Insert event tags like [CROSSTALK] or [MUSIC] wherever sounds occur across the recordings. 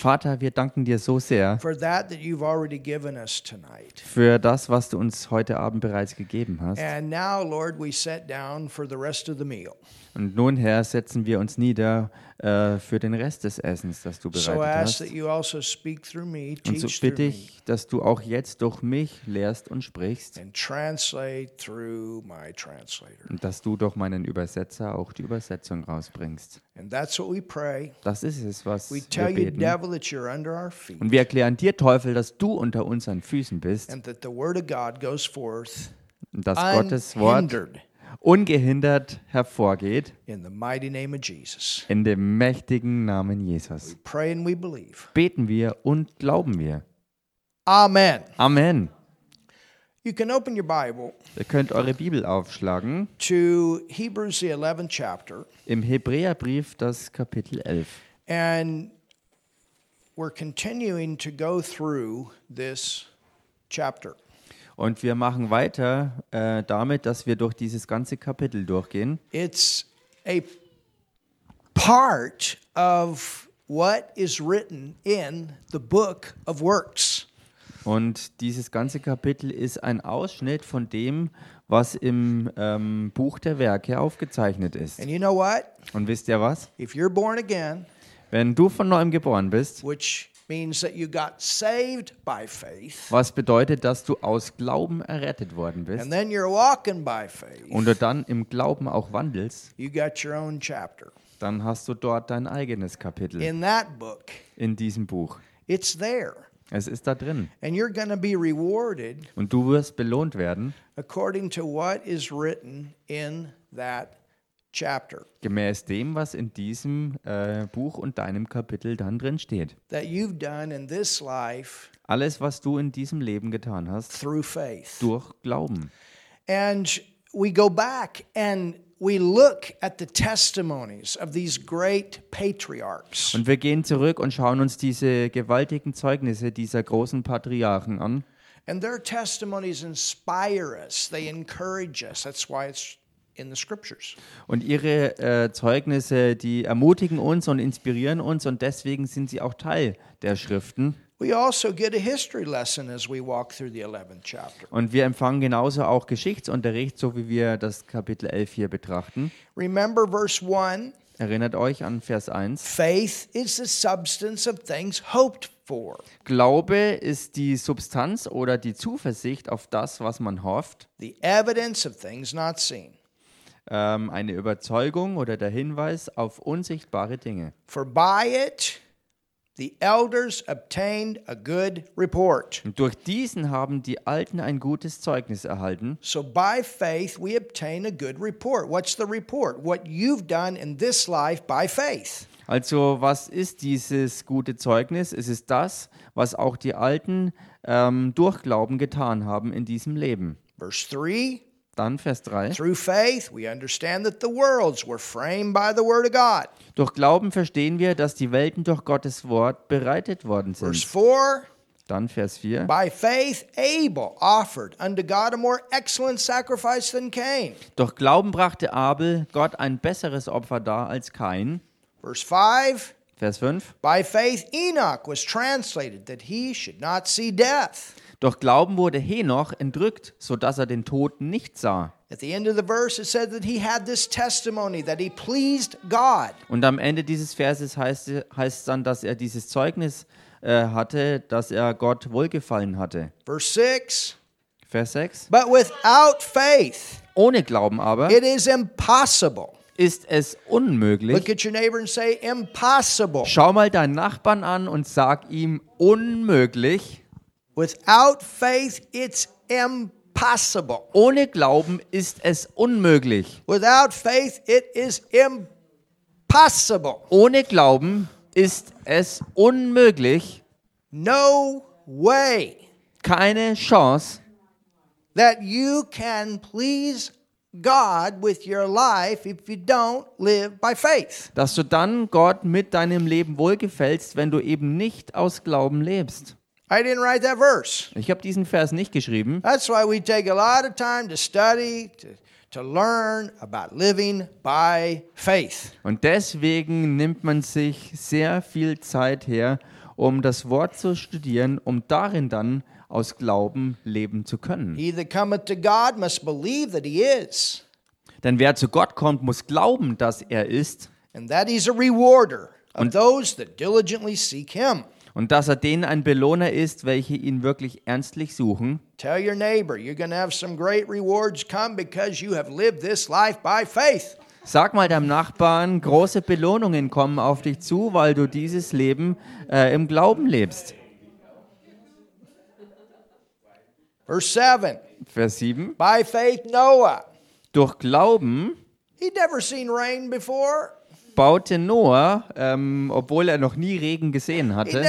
Vater, wir danken dir so sehr for that that you've already given us tonight. für das, was du uns heute Abend bereits gegeben hast. And now, Lord, we sit down for the rest of the meal. Und nun, Herr, setzen wir uns nieder äh, für den Rest des Essens, das du bereitet hast. also Und so bitte ich, dass du auch jetzt durch mich lehrst und sprichst und dass du durch meinen Übersetzer auch die Übersetzung rausbringst. Das ist es, was We wir tell you, beten. devil, that you're under our feet, Und wir erklären dir, Teufel, dass du unter unseren Füßen bist and that the word of God goes forth und dass Gottes Wort unhindered ungehindert hervorgeht in the mighty name of Jesus. in dem mächtigen Namen Jesus. Pray and we believe. Beten wir und glauben wir. Amen. Amen. You can open your Bible Ihr könnt eure Bibel aufschlagen to Hebrews, the 11th chapter, im Hebräerbrief, das Kapitel 11. and we're continuing to go through this chapter. Und wir machen weiter äh, damit, dass wir durch dieses ganze Kapitel durchgehen. It's a part of what is written in the book of works. Und dieses ganze Kapitel ist ein Ausschnitt von dem, was im ähm, Buch der Werke aufgezeichnet ist. And you know what? Und wisst ihr was? If you're born again, Wenn du von neuem geboren bist, which means that you got saved by faith, was bedeutet, dass du aus Glauben errettet worden bist and then you're walking by faith, und du dann im Glauben auch wandelst, you got your own chapter. dann hast du dort dein eigenes Kapitel In that book, in diesem Buch. it's there. Es ist da drin. And you're going to be rewarded Und du wirst belohnt werden, according to what is written in that chapter. gemäß dem, was in diesem äh, Buch und deinem Kapitel dann drin steht. That you've done in this life Alles, was du in diesem Leben getan hast, through faith. durch Glauben. And we go back and we look at the testimonies of these great patriarchs. Und wir gehen zurück und schauen uns diese gewaltigen Zeugnisse dieser großen Patriarchen an. And their testimonies inspire us, they encourage us. That's why it's. Und ihre äh, Zeugnisse, die ermutigen uns und inspirieren uns und deswegen sind sie auch Teil der Schriften. We also get a history lesson as we walk through the 11th chapter. Und wir empfangen genauso auch Geschichtsunterricht, so wie wir das Kapitel 11 hier betrachten. Remember verse 1 Erinnert euch an Vers 1. faith is the substance of things hoped for, Glaube ist die Substanz oder die Zuversicht auf das, was man hofft. the evidence of things not seen. Ähm, eine Überzeugung oder der Hinweis auf unsichtbare Dinge. For by it the elders obtained a good report. Und durch diesen haben die Alten ein gutes Zeugnis erhalten. So by faith we obtain a good report. What's the report? What you've done in this life by faith. Also was ist dieses gute Zeugnis? Es ist das, was auch die Alten ähm, durch Glauben getan haben in diesem Leben. Verse 3 Dann Vers 3. Through faith we understand that the worlds were framed by the word of God. Durch Glauben verstehen wir, dass die Welten durch Gottes Wort bereitet worden Verse sind. 4 Dann Vers 4. By faith Abel offered unto God a more excellent sacrifice than Cain. Durch Glauben brachte Abel Gott ein besseres Opfer dar als Kain. Verse 5 Vers 5. By faith Enoch was translated that he should not see death. Durch Glauben wurde Henoch entrückt, sodass er den Tod nicht sah. At the end of the verse, it said that he had this testimony that he pleased God. Und am Ende dieses Verses heißt es dann, dass er dieses Zeugnis äh, hatte, dass er Gott wohlgefallen hatte. Verse 6 Vers 6. But without faith, Ohne Glauben aber it is impossible. ist es unmöglich. Look at your neighbor and say, impossible. Schau mal deinen Nachbarn an und sag ihm unmöglich. Without faith, it's impossible. Ohne Glauben ist es unmöglich. Without faith, it is impossible. Ohne Glauben ist es unmöglich. No way Keine Chance, that you can please God with your life if you don't live by faith. dass du dann Gott mit deinem Leben wohlgefällst, wenn du eben nicht aus Glauben lebst. I didn't write that verse. Ich habe diesen Vers nicht geschrieben. That's why we take a lot of time to study, to, to learn about living by faith. Und deswegen nimmt man sich sehr viel Zeit her, um das Wort zu studieren, um darin dann aus Glauben leben zu können. He that cometh to God must believe that he is, Denn wer zu Gott kommt, muss glauben, dass er ist and that he's a rewarder of those that diligently seek him. Und dass er denen ein Belohner ist, welche ihn wirklich ernstlich suchen. Tell your neighbor you're going to have some great rewards come because you have lived this life by faith. Sag mal deinem Nachbarn, große Belohnungen kommen auf dich zu, weil du dieses Leben äh, im Glauben lebst. Verse 7 Vers 7. By faith, Noah. Durch Glauben He'd never seen rain before, baute Noah, ähm, obwohl er noch nie Regen gesehen hatte,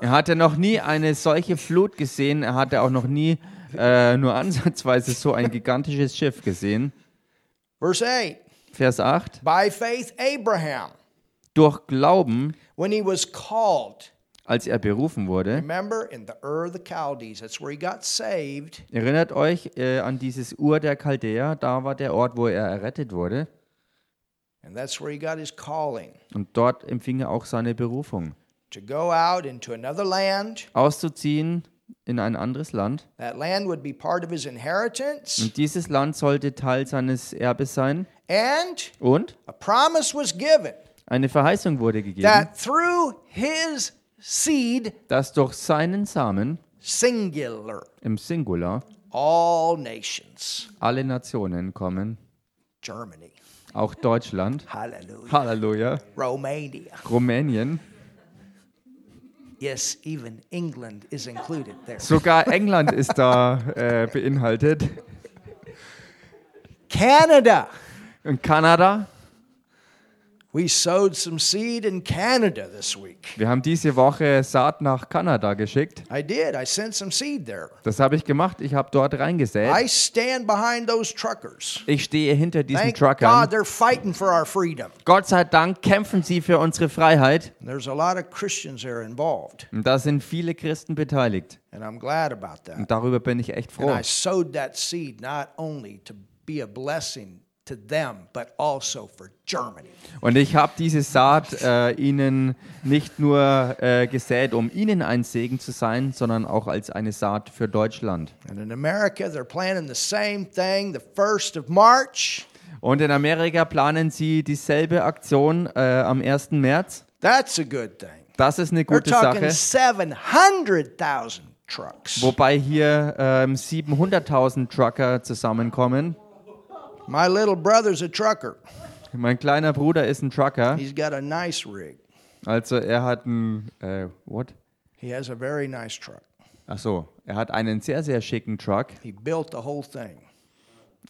er hatte noch nie eine solche Flut gesehen, er hatte auch noch nie äh, nur ansatzweise so ein gigantisches Schiff gesehen. Verse 8 Vers 8. By faith, Abraham, Durch Glauben, when he was called, als er berufen wurde, remember in the Ur of the Chaldees, that's where he got saved. erinnert euch äh, an dieses Ur der Chaldäer, da war der Ort, wo er errettet wurde. And that's where he got his calling Und dort empfing er auch seine Berufung. to go out into another land. Auszuziehen in ein anderes Land. That land would be part of his inheritance. Und dieses Land sollte Teil seines Erbes sein. And Und a promise was given eine Verheißung wurde gegeben, that through his seed, dass durch seinen Samen singular, im Singular all nations, alle Nationen kommen, Germany, auch Deutschland, hallelujah, Halleluja, Romania, Rumänien, yes, even England is included there. sogar England ist da äh, beinhaltet. Canada. und Kanada. We sowed some seed in Canada this week. Wir haben diese Woche Saat nach Kanada geschickt. I did. I sent some seed there. Das habe ich gemacht. Ich habe dort reingesät. I stand behind those truckers. Ich stehe hinter diesen Thank Truckern. God they're fighting for our freedom. Gott sei Dank kämpfen sie für unsere Freiheit. And there's a lot of Christians there involved, Und da sind viele Christen beteiligt. and I'm glad about that. Und darüber bin ich echt And froh. I sowed that seed not only to be a blessing to them, but also for Germany. Und ich habe diese Saat äh, ihnen nicht nur äh, gesät, um ihnen ein Segen zu sein, sondern auch als eine Saat für Deutschland. And in America, they're planning the same thing the 1st of March. Und in Amerika planen sie dieselbe Aktion äh, am 1. März. That's a good thing. Das ist eine We're gute Sache. 700,000 trucks. Wobei hier ähm, 700.000 Trucker zusammenkommen. My little brother's a trucker. Mein kleiner Bruder ist ein Trucker. He's got a nice rig. Also er hat ein, äh, what? He has a very nice truck. Ach so, er hat einen sehr, sehr schicken Truck. He built the whole thing.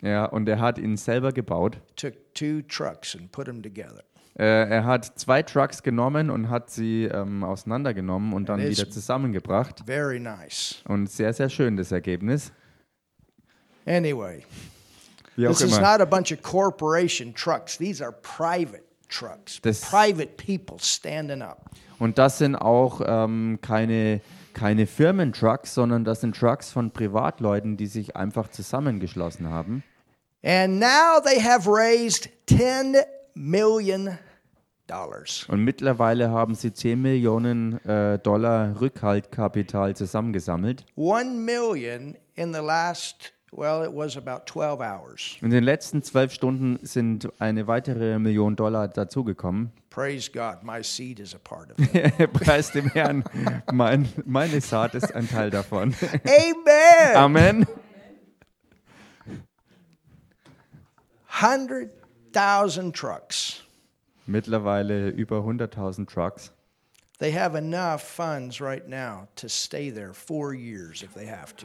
Ja, und er hat ihn selber gebaut. Took two trucks and put them together. Äh, er hat zwei Trucks genommen und hat sie ähm, auseinandergenommen und dann wieder zusammengebracht. Very nice. Und sehr, sehr schön das Ergebnis. Anyway, Wie auch this is immer. not a bunch of corporation trucks. These are private trucks. Das- private people standing up. Und das sind auch ähm, keine, keine Firmentrucks, sondern das sind Trucks von Privatleuten, die sich einfach zusammengeschlossen haben. And now they have raised 10 million dollars. Und mittlerweile haben sie 10 Millionen äh, Dollar Rückhaltkapital zusammengesammelt. 1 million in the last well, it was about 12 hours. In den letzten zwölf Stunden sind eine weitere Million Dollar dazugekommen. Praise God, my seed is a part of [LAUGHS] it. Preis dem Herrn, mein, meine Saat ist ein Teil davon. Amen. Amen. 100,000 trucks. Mittlerweile über 100.000 Trucks.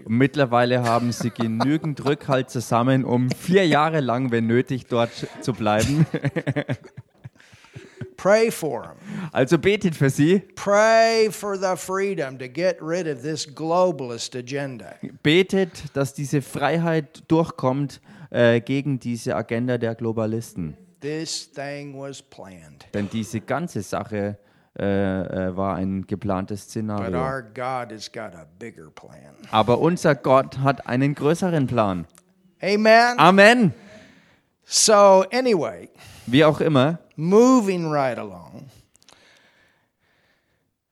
Mittlerweile haben sie genügend [LAUGHS] Rückhalt zusammen, um vier Jahre lang, wenn nötig, dort zu bleiben. [LAUGHS] Pray for them. Also betet für sie. Pray for the freedom to get rid of this globalist agenda. Betet, dass diese Freiheit durchkommt äh, gegen diese Agenda der Globalisten. This thing was planned. Denn diese ganze Sache äh, äh, war ein geplantes But Szenario. our God has got a bigger plan. Aber unser Gott hat einen größeren Plan. Amen. Amen. So, anyway, Wie auch immer, moving right along.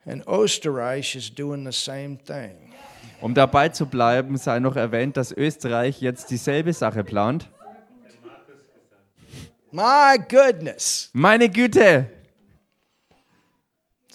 And Österreich is doing the same thing. um dabei zu bleiben, sei noch erwähnt, dass Österreich jetzt dieselbe Sache plant. My goodness. Meine Güte,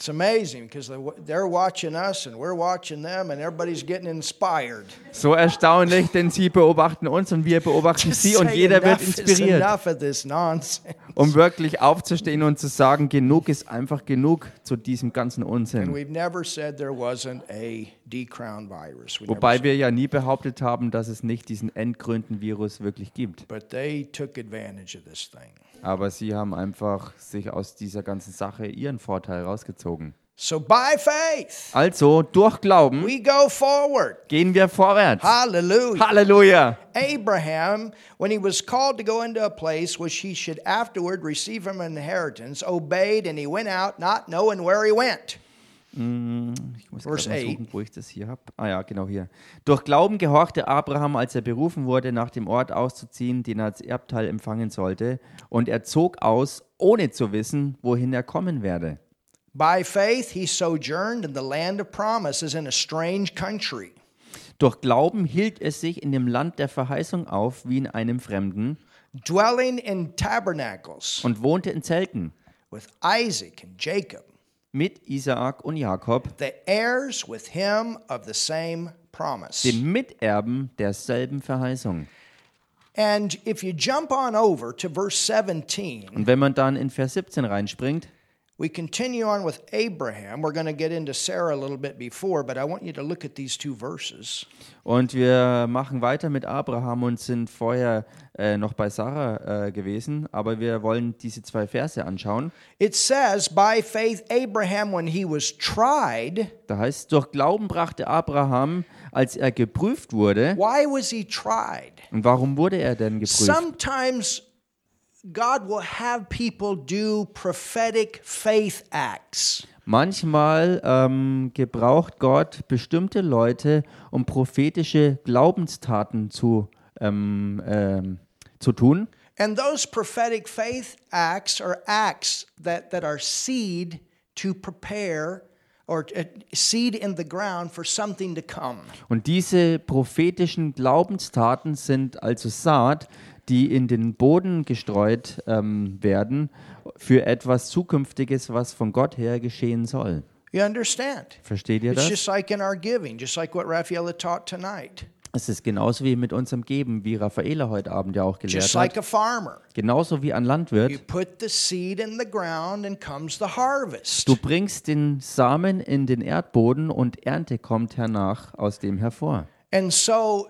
It's amazing because they're watching us and we're watching them and everybody's getting inspired. so erstaunlich, denn sie beobachten uns und wir beobachten Just sie und jeder wird inspiriert, enough of this nonsense. um wirklich aufzustehen und zu sagen, genug ist einfach genug zu diesem ganzen Unsinn. we've never said there wasn't a decrown virus. We never Wobei wir ja nie behauptet haben, dass es nicht diesen endgründen Virus wirklich gibt. but they took advantage of this thing. Aber sie haben einfach sich aus dieser ganzen Sache ihren Vorteil rausgezogen. So by faith, Also, durch Glauben we go forward. gehen wir vorwärts. Hallelujah. Halleluja! Abraham, when he was called to go into a place which he should afterward receive him an inheritance, obeyed and he went out not knowing where he went. Ich muss Verse suchen, wo ich das hier habe. Ah ja, genau hier. Durch Glauben gehorchte Abraham, als er berufen wurde, nach dem Ort auszuziehen, den er als Erbteil empfangen sollte. Und er zog aus, ohne zu wissen, wohin er kommen werde. By faith, he sojourned in the land of promises in a strange country, Durch Glauben hielt es sich in dem Land der Verheißung auf, wie in einem Fremden, dwelling in tabernacles und wohnte in Zelten with Isaac and Jacob, mit Isaak und Jakob, the heirs with him of the same promise. den Miterben derselben Verheißung. And if you jump on over to verse 17, Und wenn man dann in Vers 17 reinspringt, we continue on with Abraham. We're going to get into Sarah a little bit before, but I want you to look at these two verses. Und wir machen weiter mit Abraham und sind vorher äh, noch bei Sarah äh, gewesen, aber wir wollen diese zwei Verse anschauen. It says, By faith, Abraham, when he was tried, Da heißt, durch Glauben brachte Abraham, als er geprüft wurde. why was he tried? Und warum wurde er denn geprüft? Sometimes God will have people do prophetic faith acts. Manchmal ähm, gebraucht Gott bestimmte Leute, um prophetische Glaubenstaten zu, ähm, ähm, zu tun. And those prophetic faith acts are acts that, that are seed to prepare or uh, seed in the ground for something to come. Und diese prophetischen Glaubenstaten sind also Saat, die in den Boden gestreut ähm, werden für etwas Zukünftiges, was von Gott her geschehen soll. You understand? Versteht ihr It's das? just like in our giving, just like what Raffaella taught tonight. Es ist genauso wie mit unserem Geben, wie Raffaela heute Abend ja auch gelehrt Just like hat. a farmer. Genauso wie ein Landwirt. Du bringst den Samen in den Erdboden und Ernte kommt hernach aus dem hervor. And so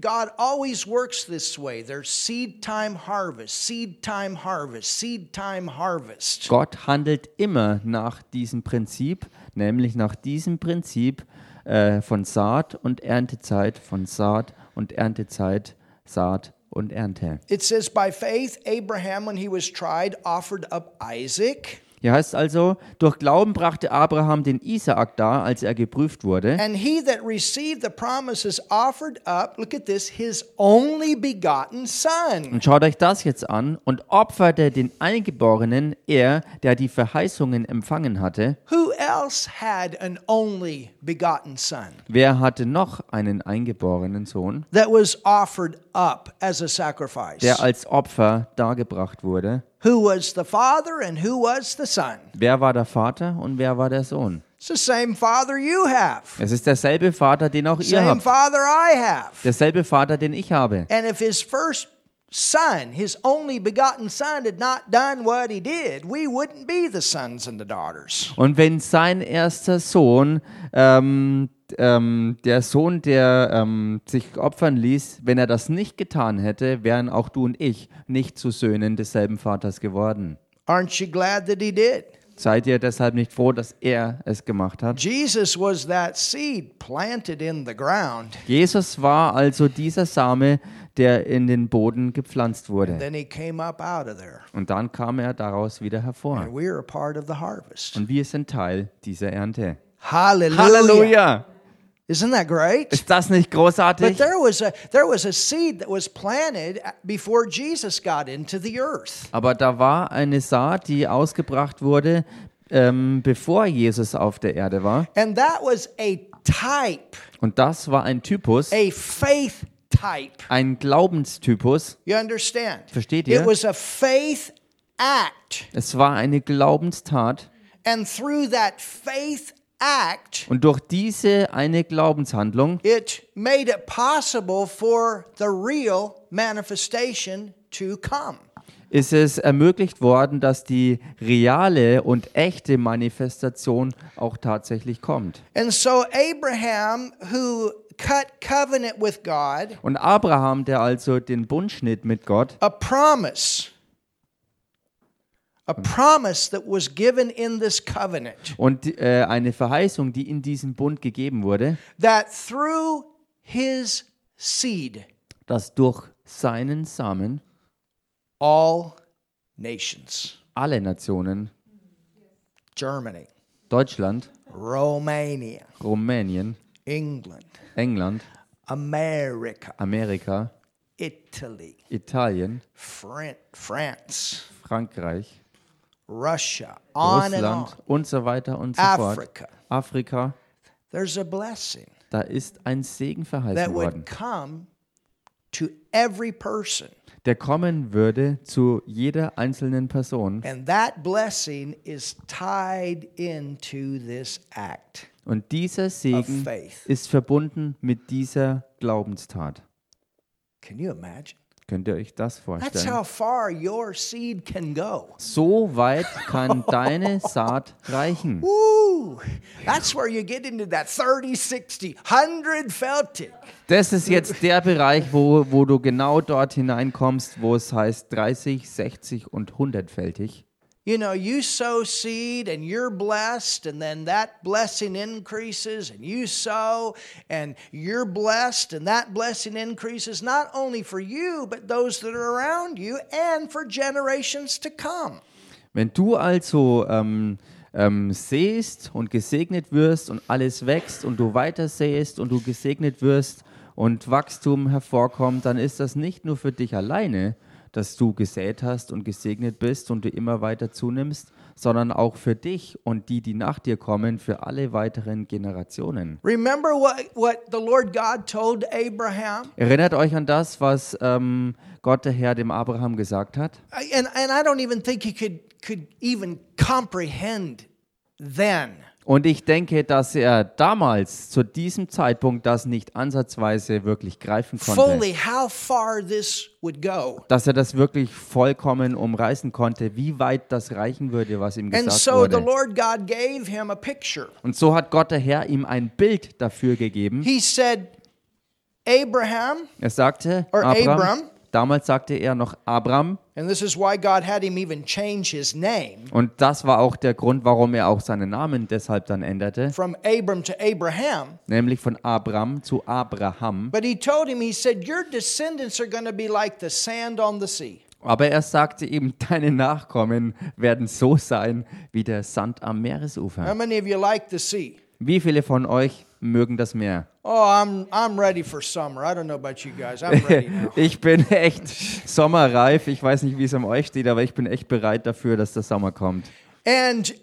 God always works this way. There's seed time harvest, seed time harvest, seed time harvest. Gott handelt immer nach diesem Prinzip, nämlich nach diesem Prinzip äh, von Saat und Erntezeit, von Saat und Erntezeit, Saat und Ernte. It says, by faith, Abraham, when he was tried, offered up Isaac. Hier heißt also, durch Glauben brachte Abraham den Isaak dar, als er geprüft wurde. And he that received the promises offered up, look at this, his only begotten son. Und schaut euch das jetzt an und opferte den Eingeborenen, er, der die Verheißungen empfangen hatte. Who else had an only begotten son Wer hatte noch einen eingeborenen Sohn, that was offered up as a sacrifice? der als Opfer dargebracht wurde? Who was the father and who was the son? Wer war der Vater und wer war der Sohn? It's the same father you have, Es ist derselbe Vater, den auch ihr same habt. father I have. Derselbe Vater, den ich habe. And if his first son, his only begotten son, had not done what he did, we wouldn't be the sons and the daughters. Und wenn sein erster Sohn, ähm, ähm, der Sohn, der ähm, sich opfern ließ, wenn er das nicht getan hätte, wären auch du und ich nicht zu Söhnen desselben Vaters geworden. Aren't you glad that he did? Seid ihr deshalb nicht froh, dass er es gemacht hat? Jesus was that seed planted in the ground. Jesus war also dieser Same, der in den Boden gepflanzt wurde. Und dann kam er daraus wieder hervor. Und wir sind Teil dieser Ernte. Halleluja! Isn't that great? Ist das nicht But großartig? there was a there was a seed that was planted before Jesus got into the earth. Aber da war eine Saat, die ausgebracht wurde, ähm, bevor Jesus auf der Erde war. And that was a type, Und das war ein Typus, a faith. Ein Glaubenstypus. You understand? Versteht ihr? It was a faith act. Es war eine Glaubenstat. And through that faith act, Und durch diese eine Glaubenshandlung it made it possible for the real manifestation to come. ist es ermöglicht worden, dass die reale und echte Manifestation auch tatsächlich kommt. And so Abraham, who cut covenant with God, Und Abraham, der also den Bund schnitt mit Gott, a promise, a promise that was given in this covenant, und äh, eine Verheißung, die in diesem Bund gegeben wurde, that through his seed, dass durch seinen Samen all nations, alle Nationen, Germany, Deutschland, Romania, Rumänien, England, England, America, Amerika, Italy, Italien, Fran- France, Frankreich, Russia, on and on, Russland und so weiter und so fort. Africa. Afrika, There's a blessing da ist ein Segen that verheißen would worden, come to every person. der kommen würde zu jeder einzelnen Person. Und dieser Segen ist verbunden mit dieser Glaubenstat. Can you imagine? Könnt ihr euch das That's vorstellen? how far your seed can go. So weit kann [LAUGHS] deine Saat reichen. Woo! That's where you get into that 30, 60, 100 felting. Das ist jetzt der Bereich, wo, wo du genau dort hineinkommst, wo es heißt 30, 60 und 100-fältig. You know, you sow seed and you're blessed, and then that blessing increases, and you sow and you're blessed, and that blessing increases not only for you, but those that are around you and for generations to come. Wenn du also ähm, ähm, säst und gesegnet wirst und alles wächst und du weiter säst und du gesegnet wirst und Wachstum hervorkommt, dann ist das nicht nur für dich alleine, dass du gesät hast und gesegnet bist und du immer weiter zunimmst, sondern auch für dich und die, die nach dir kommen, für alle weiteren Generationen. Remember what, what the Lord God told Abraham? Erinnert euch an das, was ähm, Gott der Herr dem Abraham gesagt hat? And, and I don't even think he could, could even comprehend then. Und ich denke, dass er damals zu diesem Zeitpunkt das nicht ansatzweise wirklich greifen konnte. fully how far this would go. Dass er das wirklich vollkommen umreißen konnte, wie weit das reichen würde, was ihm And gesagt so the wurde. Lord God gave him a picture. Und so hat Gott der Herr ihm ein Bild dafür gegeben. He said, Abraham, Er sagte, Abram. damals sagte er noch Abram. And this is why God had him even change his name Und das war auch der Grund, warum er auch seinen Namen deshalb dann änderte, from Abram to Abraham. nämlich von Abram zu Abraham. But he told him, he said, Your descendants are going to be like the sand on the sea. Aber er sagte ihm, [LAUGHS] deine Nachkommen werden so sein wie der Sand am How Meeresufer. many of you like the sea? Wie viele von euch mögen das Meer? Oh, I'm, I'm ready for summer. I don't know about you guys. I'm ready [LAUGHS] now. Ich bin echt sommerreif. Ich weiß nicht, wie es um euch steht, aber ich bin echt bereit dafür, dass der Sommer kommt. And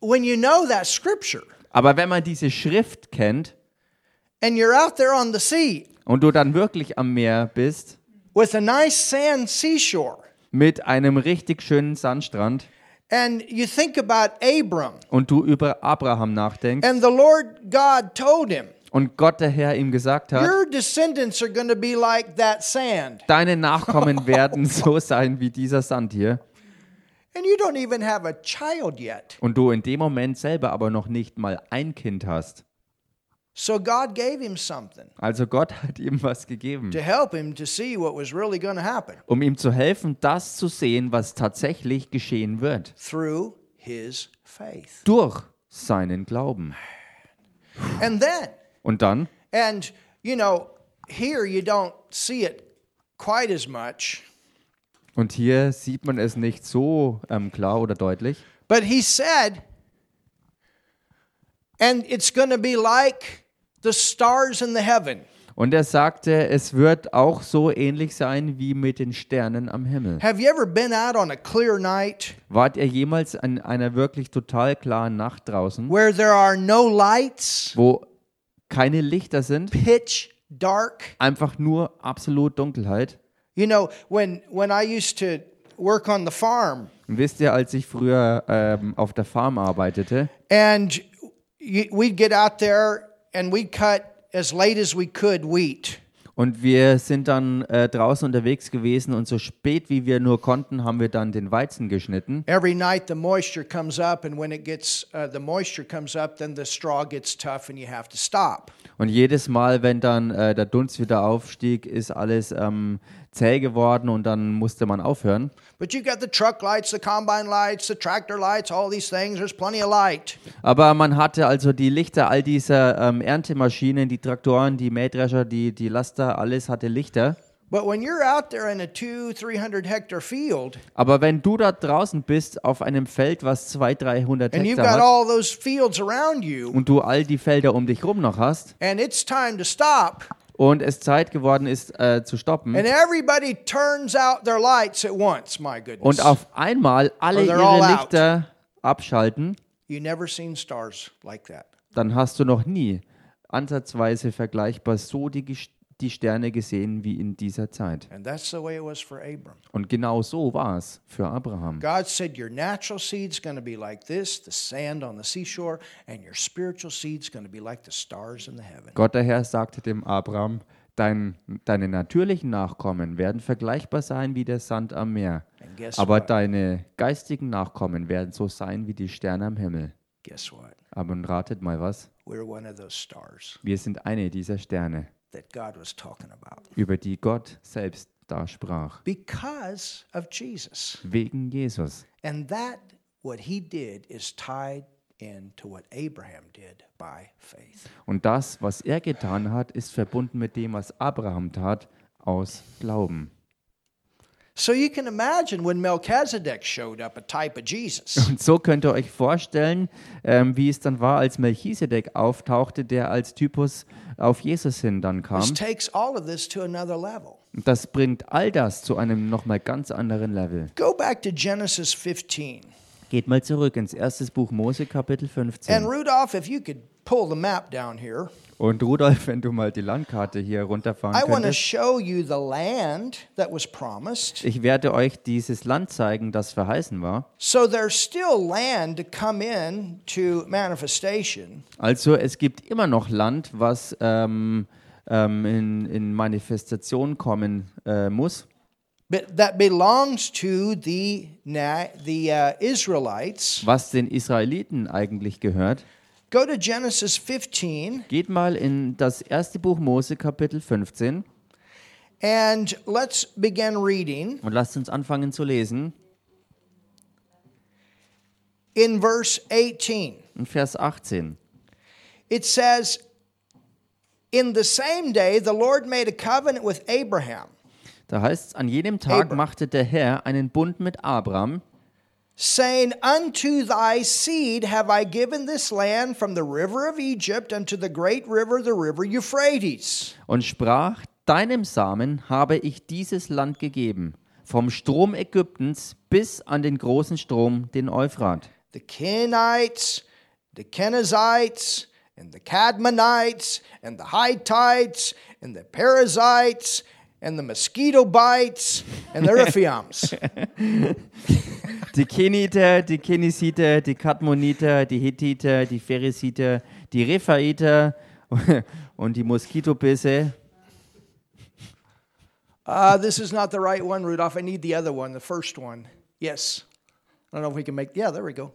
when you know that scripture Aber wenn man diese Schrift kennt and you're out there on the sea und du dann wirklich am Meer bist, with a nice sand seashore, mit einem richtig schönen Sandstrand and you think about Abram, und du über Abraham nachdenkst and the Lord God told him, und Gott der Herr ihm gesagt hat, Your descendants are going to be like that sand. deine Nachkommen [LAUGHS] werden so sein wie dieser Sand hier And you don't even have a child yet. und du in dem Moment selber aber noch nicht mal ein Kind hast. So God gave him something Also Gott hat ihm was gegeben, to help him to see what was really going to happen um ihm zu helfen, das zu sehen, was tatsächlich geschehen wird. through his faith. Durch seinen Glauben. And then, Und dann, and you know, here you don't see it quite as much. Und hier sieht man es nicht so ähm, klar oder deutlich. But he said, and it's going to be like the stars in the heaven. Und er sagte, es wird auch so ähnlich sein wie mit den Sternen am Himmel. Have you ever been out on a clear night Wart ihr jemals an einer wirklich total klaren Nacht draußen, where there are no lights, wo keine Lichter sind, pitch dark? einfach nur absolut Dunkelheit? You know, when when I used to work on the farm Und wisst ihr, als ich früher ähm, auf der Farm arbeitete, and y- we'd get out there and we'd cut as late as we could wheat. Und wir sind dann äh, draußen unterwegs gewesen und so spät wie wir nur konnten, haben wir dann den Weizen geschnitten. Every night the moisture comes up, and when it gets uh, the moisture comes up, then the straw gets tough, and you have to stop. Und jedes Mal, wenn dann äh, der Dunst wieder aufstieg, ist alles ähm, zäh geworden und dann musste man aufhören. But you got the truck lights, the combine lights, the tractor lights, all these things. There's plenty of light. Aber man hatte also die Lichter all dieser ähm, Erntemaschinen, die Traktoren, die Mähdrescher, die, die Laster, alles hatte Lichter. But when you're out there in a two, three hundred hectare field, Aber wenn du da draußen bist auf einem Feld, was 200, 300 and you've Hektar got hat all those fields around you, und du all die Felder um dich rum noch hast and it's time to stop, und es Zeit geworden ist äh, zu stoppen and everybody turns out their lights at once, my goodness. und auf einmal alle ihre out. Lichter abschalten, seen stars like that. dann hast du noch nie ansatzweise vergleichbar so die, Ges- die Sterne gesehen wie in dieser Zeit. Und genau so war es für Abraham. God said, Your natural seed's going to be like this, the sand on the seashore, and your spiritual seed's going to be like the stars in the heaven. Gott der Herr sagte dem Abraham, Dein, deine natürlichen Nachkommen werden vergleichbar sein wie der Sand am Meer, aber deine geistigen Nachkommen werden so sein wie die Sterne am Himmel. Guess what? Aber ratet mal was, We're one of those stars wir sind eine dieser Sterne, that God was talking about über die Gott selbst da sprach, because of Jesus. wegen Jesus. And that, what he did, is tied into what Abraham did by faith. Und das, was er getan hat, ist verbunden mit dem, was Abraham tat, aus Glauben. So you can imagine when Melchizedek showed up, a type of Jesus. [LAUGHS] Und so könnt ihr euch vorstellen, ähm, wie es dann war, als Melchisedek auftauchte, der als Typus auf Jesus hin dann This kam. takes all of this to another level. Das bringt all das zu einem nochmal ganz anderen Level. Go back to Genesis 15. Geht mal zurück ins erste Buch Mose, Kapitel And 15. Rudolph, if you could pull the map down here, Und Rudolf, wenn du mal die Landkarte hier runterfahren I want to könntest. show you the land that was promised. Ich werde euch dieses Land zeigen, das verheißen war. So there's still land to come in to manifestation. Also es gibt immer noch Land, was ähm, ähm, in, in Manifestation kommen äh, muss. But that belongs to the, na- the uh, Israelites. was den Israeliten eigentlich gehört. Go to Genesis 15 Geht mal in das erste Buch Mose, Kapitel 15, and let's begin reading und lasst uns anfangen zu lesen. in verse 18. In Vers 18. It says, In the same day, the Lord made a covenant with Abraham, Da heißt es, an jenem Tag Abram. machte der Herr einen Bund mit Abraham, saying, Unto thy seed have I given this land from the river of Egypt unto the great river, the river Euphrates. und sprach, deinem Samen habe ich dieses Land gegeben, vom Strom Ägyptens bis an den großen Strom, den Euphrat. The Kenites, the Kenizzites, and the Cadmonites, and the Hittites, and the Perizzites, and the mosquito bites, and the Rephaims. [LAUGHS] Die Keniter, die Kenisiter, die Kadmoniter, die Hethiter, die Pheresiter, die Rephaiter [LAUGHS] und die Moskitobisse. Uh, this is not the right one, Rudolph. I need the other one, the first one. Yes. I don't know if we can make, yeah, there we go.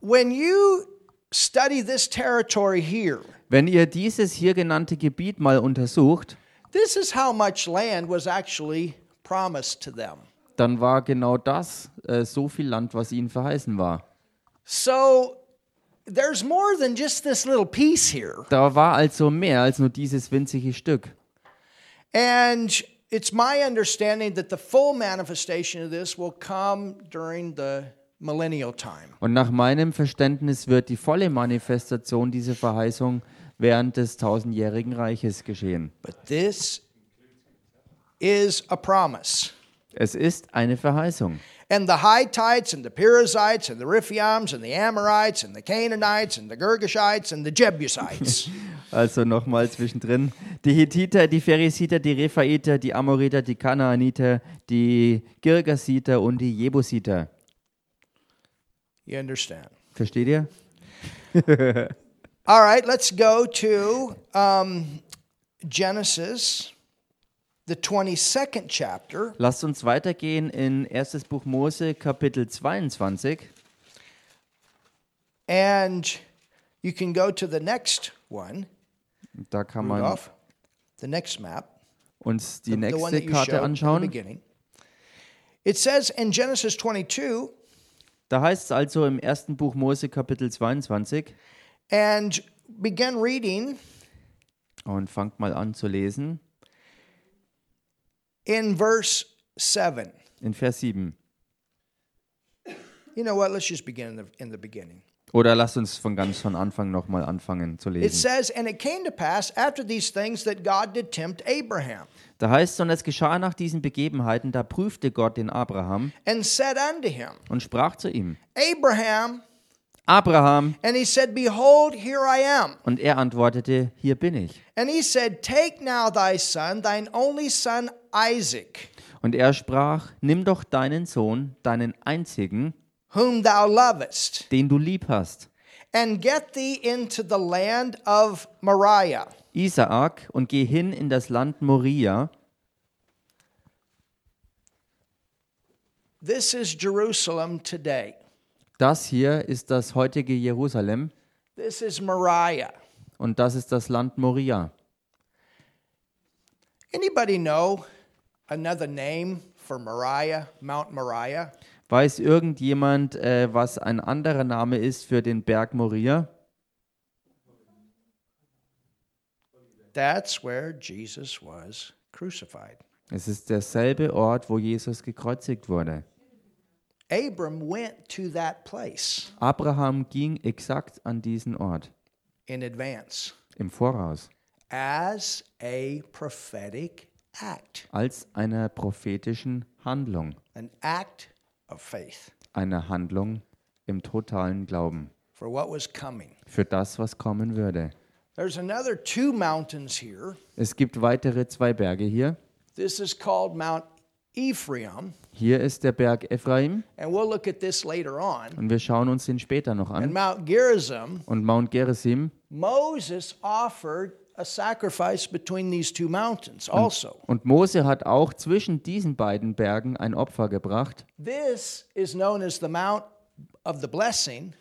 When you study this territory here, Wenn ihr dieses hier genannte Gebiet mal untersucht, this is how much land was actually promised to them. dann war genau das äh, so viel Land, was ihnen verheißen war. So there's more than just this little piece here. Da war also mehr als nur dieses winzige Stück. And it's my understanding that the full manifestation of this will come during the millennial time. Und nach meinem Verständnis wird die volle Manifestation dieser Verheißung während des tausendjährigen Reiches geschehen. But this is a promise. Es ist eine Verheißung. And the Hittites and the Perizzites and the Riphaims and the Amorites and the Canaanites and the Girgashites and the Jebusites. [LAUGHS] Also nochmal zwischendrin. Die Hethiter, die Pheresiter, die Rephaiter, die Amoriter, die Kanaaniter, die Girgasiter und die Jebusiter. you understand? Versteht ihr? [LAUGHS] All right, let's go to um, Genesis, the 22nd chapter. Lasst uns weitergehen in 1. Buch Mose, Kapitel 22. And you can go to the next one, Da kann man Rudolph, the next map, uns die the nächste you Karte the anschauen. It says in Genesis 22, Da heißt es also im 1. Buch Mose, Kapitel 22. and begin reading Und fangt mal an zu lesen. in verse 7. In Vers 7. You know what? Let's just begin in the, in the beginning. Oder lasst uns von ganz von Anfang nochmal anfangen zu It lesen. says, And it came to pass after these things that God did tempt Abraham, Da heißt es, und es geschah nach diesen Begebenheiten, da prüfte Gott den Abraham and said unto him, und sprach zu ihm, Abraham, Abraham, and he said, Behold, here I am. und er antwortete, hier bin ich. And he said, Take now thy son, thine only son Isaac, Und er sprach, nimm doch deinen Sohn, deinen einzigen, whom thou lovest, den du lieb hast, and get thee into the land of Moriah, Isaak, und geh hin in das Land Moria. This is Jerusalem today. Das hier ist das heutige Jerusalem This is Moriah. und das ist das Land Moria. Anybody know another name for Moriah, Mount Moriah? Weiß irgendjemand, äh, was ein anderer Name ist für den Berg Moria? That's where Jesus was crucified. Es ist derselbe Ort, wo Jesus gekreuzigt wurde. Abram went to that place Abraham ging exakt an diesen Ort in advance im Voraus as a prophetic act, als einer prophetischen Handlung, an act of faith einer Handlung im totalen Glauben for what was coming. für das, was kommen würde. There's another two mountains here. Es gibt weitere zwei Berge hier. This is called Mount Ephraim, Hier ist der Berg Ephraim and we'll look at this later on. und wir schauen uns den später noch an. Mount Gerizim, Und Mount Gerizim Moses offered a sacrifice between these two mountains also. und Mose hat auch zwischen diesen beiden Bergen ein Opfer gebracht. This is known as the Mount of the Blessing.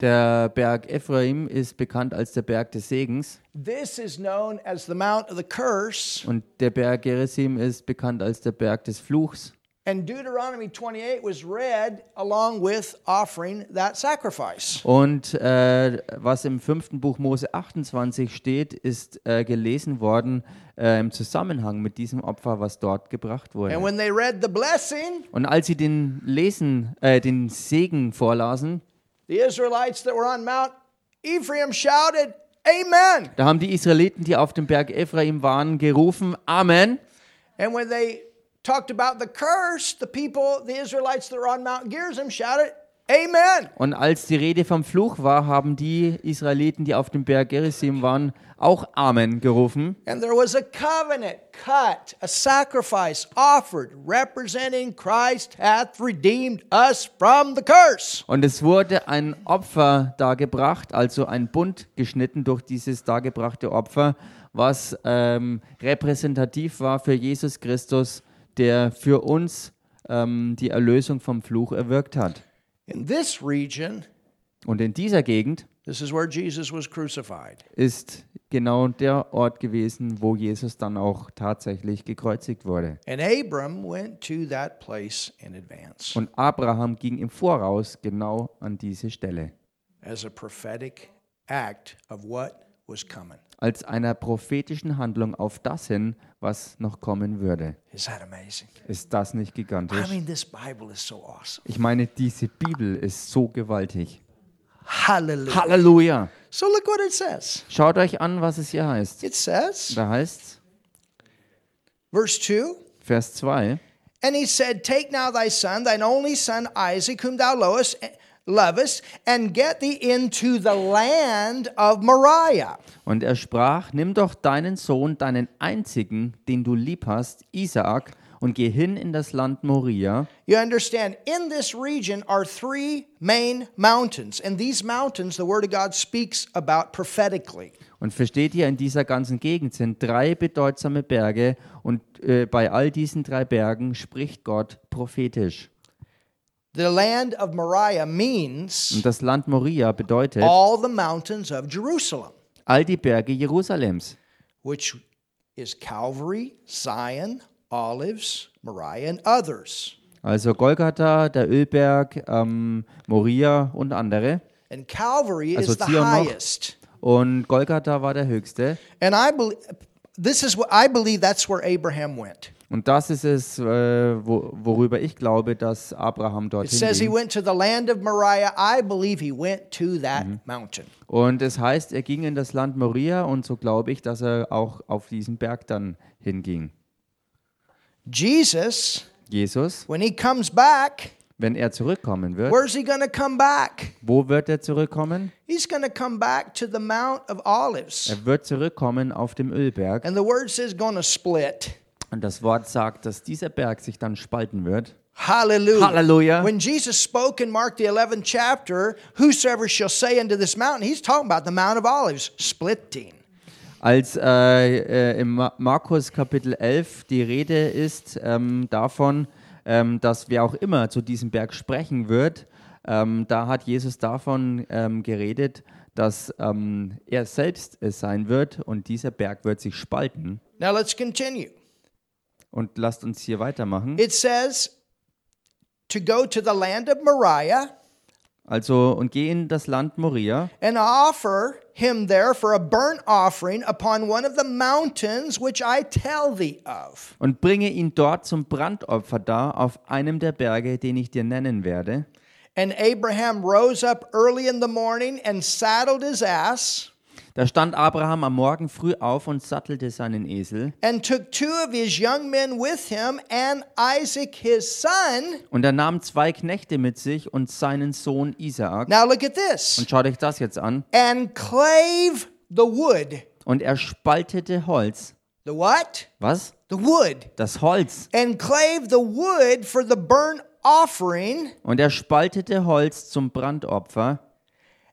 Der Berg Ephraim ist bekannt als der Berg des Segens This is known as the Mount of the Curse. und der Berg Gerizim ist bekannt als der Berg des Fluchs. And Deuteronomy 28 was read along with offering that sacrifice. Und äh, was im fünften Buch Mose 28 steht, ist äh, gelesen worden äh, im Zusammenhang mit diesem Opfer, was dort gebracht And wurde. when they read the blessing, Und als sie den Lesen, äh, den Segen vorlasen, the Israelites that were on Mount Ephraim shouted, Amen. da haben die Israeliten, die auf dem Berg Ephraim waren, gerufen, Amen. And when they talked about the curse, the people, the Israelites that were on Mount Gerizim shouted, Amen. Und als die Rede vom Fluch war, haben die Israeliten, die auf dem Berg Gerizim waren, auch Amen gerufen. And there was a covenant cut, a sacrifice offered, representing Christ hath redeemed us from the curse. Und es wurde ein Opfer dargebracht, also ein Bund geschnitten durch dieses dargebrachte Opfer, was ähm, repräsentativ war für Jesus Christus, der für uns ähm, die Erlösung vom Fluch erwirkt hat. In this region, Und in dieser Gegend this is where Jesus was crucified. ist genau der Ort gewesen, wo Jesus dann auch tatsächlich gekreuzigt wurde. And Abram went to that place in advance Und Abraham ging im Voraus genau an diese Stelle. as a prophetic act of what was coming. Als einer prophetischen Handlung auf das hin, was noch kommen würde. Is that amazing? Ist das nicht I gigantisch? mean, this Bible is so awesome. Ich meine, diese Bibel ist so gewaltig. Hallelujah. Halleluja! So look what it says. Schaut euch an, was es hier heißt. It says, Da heißt verse 2 Vers 2. And he said, Take now thy son, thine only son Isaac, whom thou lovest, lovest, and get thee into the land of Moriah. Und er sprach: Nimm doch deinen Sohn, deinen einzigen, den du lieb hast, Isaak, und geh hin in das Land Moria. You understand, in this region are three main mountains, and these mountains the Word of God speaks about prophetically. Und versteht ihr, in dieser ganzen Gegend sind drei bedeutsame Berge und äh, bei all diesen drei Bergen spricht Gott prophetisch. The land of Moriah means Und das Land Moria bedeutet all the mountains of Jerusalem, all die Berge Jerusalems. which is Calvary, Zion, Olives, Moriah, and others. Also Golgatha, der Ölberg, ähm, Moria und andere. And Calvary Also is the Zion noch. highest. Und Golgatha war der höchste. And I believe this is what I believe that's where Abraham went. Und das ist es, äh, wo, worüber ich glaube, dass Abraham dorthin says he ging. went to the land of Moriah. I believe he went to that mountain. Und es heißt, er ging in das Land Moria und so glaube ich, dass er auch auf diesen Berg dann hinging. Jesus, Jesus, when he comes back, wenn er zurückkommen wird, where's he to come back? wo wird er zurückkommen? He's to come back to the Mount of Olives. Er wird zurückkommen auf dem Ölberg. And the word says to split. Und das Wort sagt, dass dieser Berg sich dann spalten wird. Hallelujah. Hallelujah. When Jesus spoke in Mark the 11th chapter, whosoever shall say unto this mountain, he's talking about the Mount of Olives splitting. Als äh, äh, im Ma Markus Kapitel 11 die Rede ist ähm, davon, ähm, dass wer auch immer zu diesem Berg sprechen wird, ähm, da hat Jesus davon ähm, geredet, dass ähm, er selbst es sein wird und dieser Berg wird sich spalten. Now let's continue. Und lasst uns hier weitermachen. It says to go to the land of Moriah Also, und geh in das Land Moria and offer him there for a burnt offering upon one of the mountains which I tell thee of. und bringe ihn dort zum Brandopfer dar auf einem der Berge, den ich dir nennen werde. And Abraham rose up early in the morning and saddled his ass Da stand Abraham am Morgen früh auf und sattelte seinen Esel. and took two of his young men with him and Isaac his son. Und er nahm zwei Knechte mit sich und seinen Sohn Isaak. Now look at this. Und schaut euch das jetzt an. And clave the wood. Und er spaltete Holz. The what? Was? The wood. Das Holz. And clave the wood for the burnt offering. Und er spaltete Holz zum Brandopfer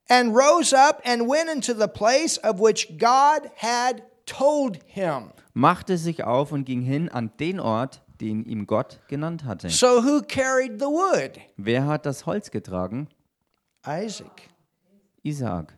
and rose up and went into the place of which God had told him. machte sich auf und ging hin an den Ort, den ihm Gott genannt hatte. So who carried the wood? Wer hat das Holz getragen? Isaac. Isaak.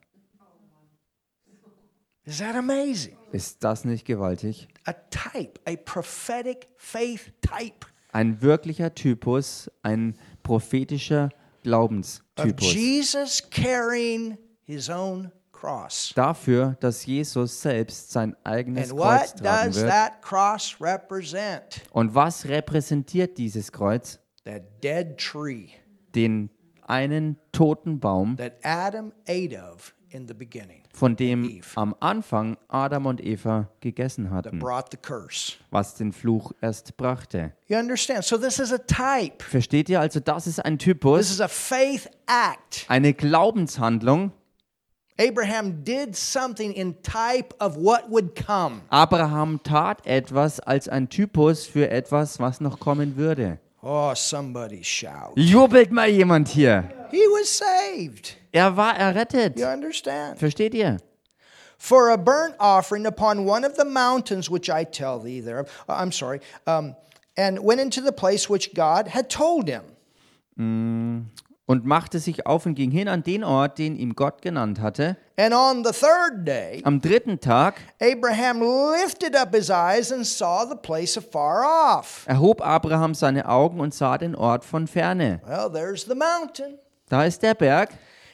Is that amazing? Ist das nicht gewaltig? A type, a prophetic faith type Ein wirklicher Typus, ein prophetischer Glaubenstypus. Jesus carrying his own cross. Dafür, dass Jesus selbst sein eigenes And Kreuz what tragen does wird. that cross represent? Und was repräsentiert dieses Kreuz? That dead tree Den einen toten Baum, that Adam ate of von dem am Anfang Adam und Eva gegessen hatten, was den Fluch erst brachte. You understand? So this is a type. Versteht ihr also, das ist ein This Typus, is a faith act. eine Glaubenshandlung. Abraham did something in type of what would come. Abraham tat etwas als ein Typus für etwas, was noch kommen würde. Oh, somebody shout. Jubelt mal jemand hier. He was saved. Er war errettet. You understand? Versteht ihr? For a burnt offering upon one of the mountains which I tell thee thereof. uh, I'm sorry. Um, and went into the place which God had told him. Und machte sich auf und ging hin an den Ort, den ihm Gott genannt hatte. And on the third day, Am dritten Tag Abraham lifted up his eyes and saw the place afar off. erhob Abraham seine Augen und sah den Ort von ferne. Well, there's the mountain. Da ist der Berg.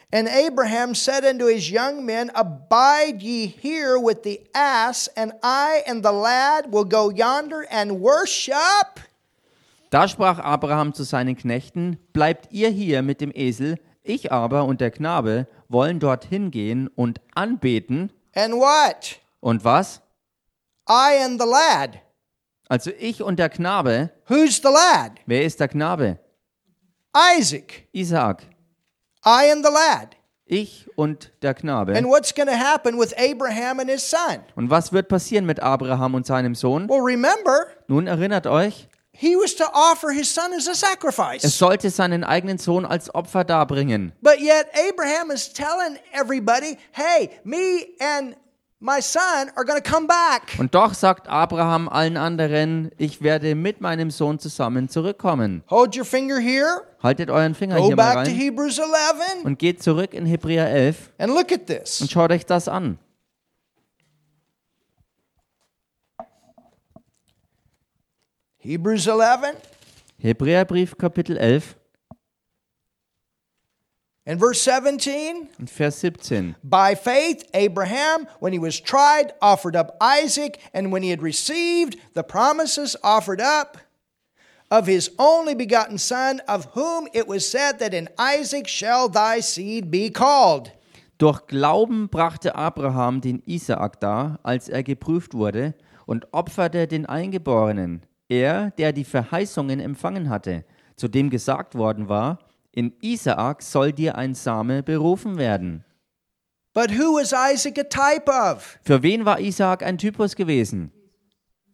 And Abraham said unto his young men, Abide ye here with the ass, and I and the lad will go yonder and worship. Da sprach Abraham zu seinen Knechten, Bleibt ihr hier mit dem Esel, ich aber und der Knabe wollen dorthin gehen und anbeten. And what? Und was? I and the lad. Also ich und der Knabe. Who's the lad? Wer ist der Knabe? Isaac. Isaak. I and the lad. Ich und der Knabe. And what's going to happen with Abraham and his son? Und was wird passieren mit Abraham und seinem Sohn? Well, remember, Nun erinnert euch, he was to offer his son as a sacrifice. sollte seinen eigenen Sohn als Opfer darbringen. But yet, Abraham is telling everybody, hey, me and my son are to come back. Und doch sagt Abraham allen anderen, ich werde mit meinem Sohn zusammen zurückkommen. Hold your finger here. Haltet euren Finger Go hier mal back to rein Hebrews 11 und geht zurück in Hebräer 11 and look at this. und schaut euch das an. Hebrews 11 Hebräerbrief Kapitel 11 and verse 17. und Vers 17. By faith, Abraham, when he was tried, offered up Isaac, and when he had received the promises, offered up of his only begotten son, of whom it was said that in Isaac shall thy seed be called. Durch Glauben brachte Abraham den Isaak dar, als er geprüft wurde, und opferte den Eingeborenen, er, der die Verheißungen empfangen hatte, zu dem gesagt worden war, in Isaak soll dir ein Same berufen werden. But who was Isaac a type of? Für wen war Isaak ein Typus gewesen?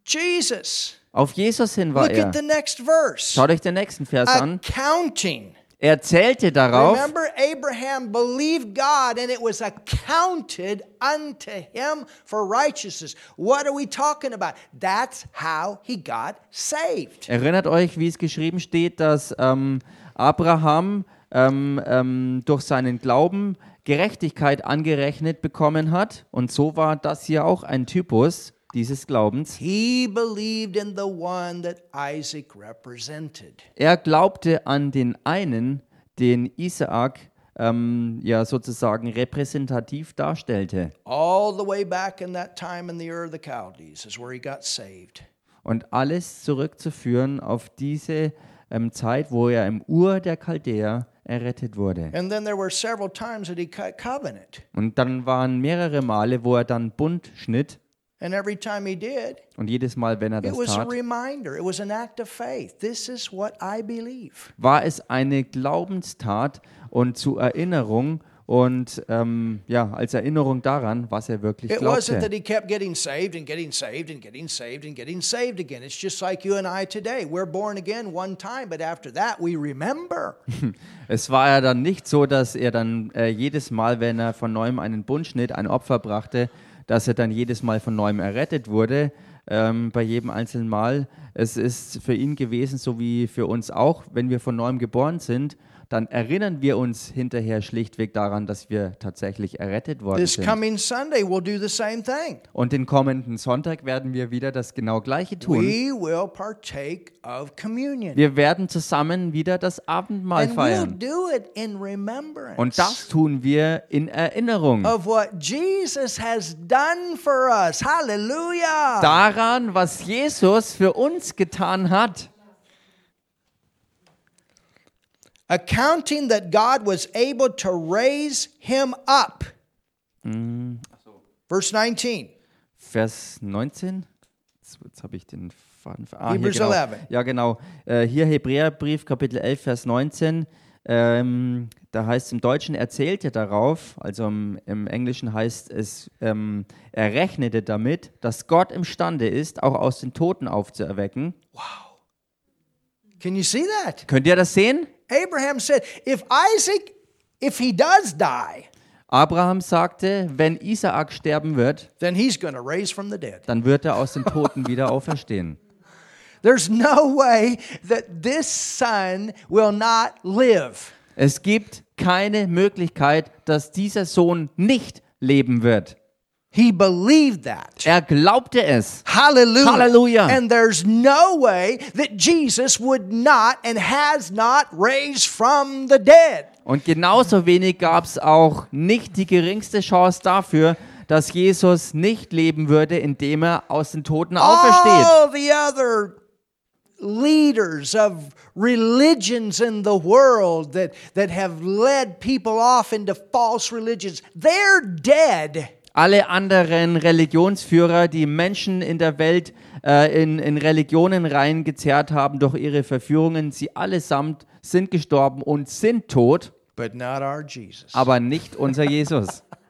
Jesus. Auf Jesus hin war Look er. at the next verse. Schaut euch den nächsten Vers an. Accounting. Er zählte darauf, Remember, Abraham believed God and it was accounted unto him for righteousness. What are we talking about? That's how he got saved. Erinnert euch, wie es geschrieben steht, dass ähm, Abraham ähm, ähm, durch seinen Glauben Gerechtigkeit angerechnet bekommen hat. Und so war das hier auch ein Typus dieses Glaubens. He believed in the one that Isaac represented. Er glaubte an den einen, den Isaak ähm, ja sozusagen repräsentativ darstellte. All the way back in that time in the Ur of the Chaldees is where he got saved. Und alles zurückzuführen auf diese ähm, Zeit, wo er im Ur der Chaldäer errettet wurde. And then there were several times that he cut covenant. Und dann waren mehrere Male, wo er dann Bund schnitt. And every time he did, Und jedes Mal, wenn er it das was a tat, reminder. It was an act of faith. This is what I believe. war es eine Glaubenstat und zur Erinnerung und ähm, ja, als Erinnerung daran, was er wirklich It wasn't that glaubte. he kept getting saved and getting saved and getting saved and getting saved again. It's just like you and I today. We're born again one time, but after that, we remember. [LAUGHS] Es war ja dann nicht so, dass er dann äh, jedes Mal, wenn er von neuem einen Bund schnitt, ein Opfer brachte, dass er dann jedes Mal von neuem errettet wurde, ähm, bei jedem einzelnen Mal. Es ist für ihn gewesen, so wie für uns auch, wenn wir von neuem geboren sind, dann erinnern wir uns hinterher schlichtweg daran, dass wir tatsächlich errettet worden This sind. coming Sunday, we'll do the same thing. Und den kommenden Sonntag werden wir wieder das genau gleiche tun. We will partake of communion. Wir werden zusammen wieder das Abendmahl And we'll feiern. do it in remembrance Und das tun wir in Erinnerung of what Jesus has done for us. Hallelujah. daran, was Jesus für uns getan hat. Accounting that God was able to raise him up. Verse 19. Vers 19. Jetzt, habe ich den Faden. ver- Ah, hier Hebrews genau. 11. Ja, genau. Äh, hier Hebräerbrief, Kapitel 11, Vers 19. Ähm, da heißt es im Deutschen, er zählte darauf, also im, im Englischen heißt es, ähm, er rechnete damit, dass Gott imstande ist, auch aus den Toten aufzuerwecken. Can you see that? Könnt ihr das sehen? Abraham said, if Isaac, if he does die, Abraham sagte, wenn Isaak sterben wird, then he's going to raise from the dead. dann wird er aus den Toten [LAUGHS] wieder auferstehen. There's no way that this son will not live. Es gibt keine Möglichkeit, dass dieser Sohn nicht leben wird. He believed that. Er glaubte es. Hallelujah. Hallelujah. And there's no way that Jesus would not and has not raised from the dead. Und genauso wenig gab es auch nicht die geringste Chance dafür, dass Jesus nicht leben würde, indem er aus den Toten aufersteht. All the other leaders of religions in the world that, that have led people off into false religions, they're dead. Alle anderen Religionsführer, die Menschen in der Welt äh, in, in Religionen reingezerrt haben durch ihre Verführungen, sie allesamt sind gestorben und sind tot, But not our Jesus. aber nicht unser Jesus. [LAUGHS]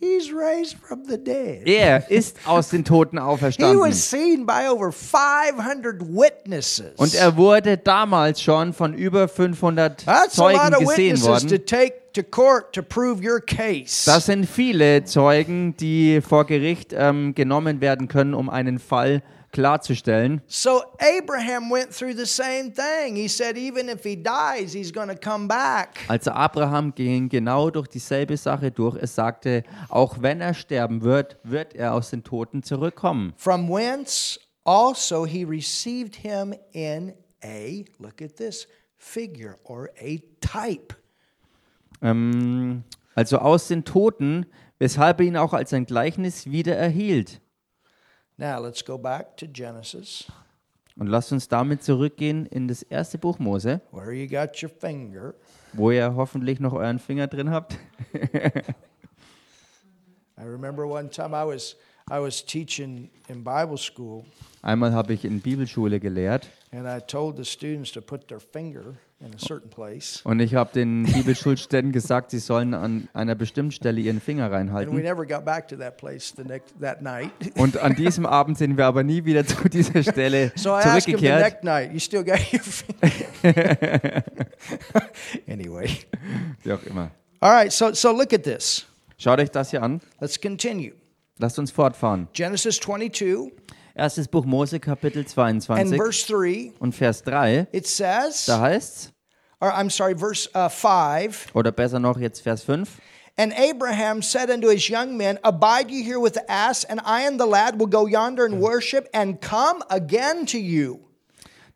He's raised from the dead. Er ist aus den Toten He auferstanden. was seen by over 500 witnesses. Und er wurde damals schon von über 500 That's Zeugen gesehen witnesses to worden. take to court to prove your case. Das sind viele Zeugen, die vor Gericht ähm, genommen werden können, um einen Fall klarzustellen. So Abraham went through the same thing. He said, even if he dies, he's going to come back. Also Abraham ging genau durch dieselbe Sache durch. Es sagte, auch wenn er sterben wird, wird er aus den Toten zurückkommen. From whence also he received him in a, look at this, figure or a type. Ähm, also aus den Toten, weshalb er ihn auch als ein Gleichnis wieder erhielt. Now let's go back to Genesis, Und lasst uns damit zurückgehen in das erste Buch Mose, where you got your finger. wo ihr hoffentlich noch euren Finger drin habt. [LAUGHS] I remember one time I was I was teaching in Bible school, Einmal habe ich in Bibelschule gelehrt and I told the students to put their finger in a certain place. und ich habe den Bibelschulstudenten gesagt, sie sollen an einer bestimmten Stelle ihren Finger And we reinhalten. never got back to that place the next that night. [LAUGHS] Und an diesem Abend sind wir aber nie wieder zu dieser [LAUGHS] Stelle So I asked him the zurückgekehrt. next night, "You still got your finger?" [LAUGHS] anyway, Wie auch immer. all right. So so look at this. Schaut euch das hier an. Let's continue. Lasst uns fortfahren. Genesis 22 Erstes Buch Mose, Kapitel and 22 verse 3. und Vers 3. It says, Da heißt's, or I'm sorry, verse uh, 5. oder besser noch jetzt Vers 5. And Abraham said unto his young men, Abide you here with the ass, and I and the lad will go yonder and worship, and come again to you.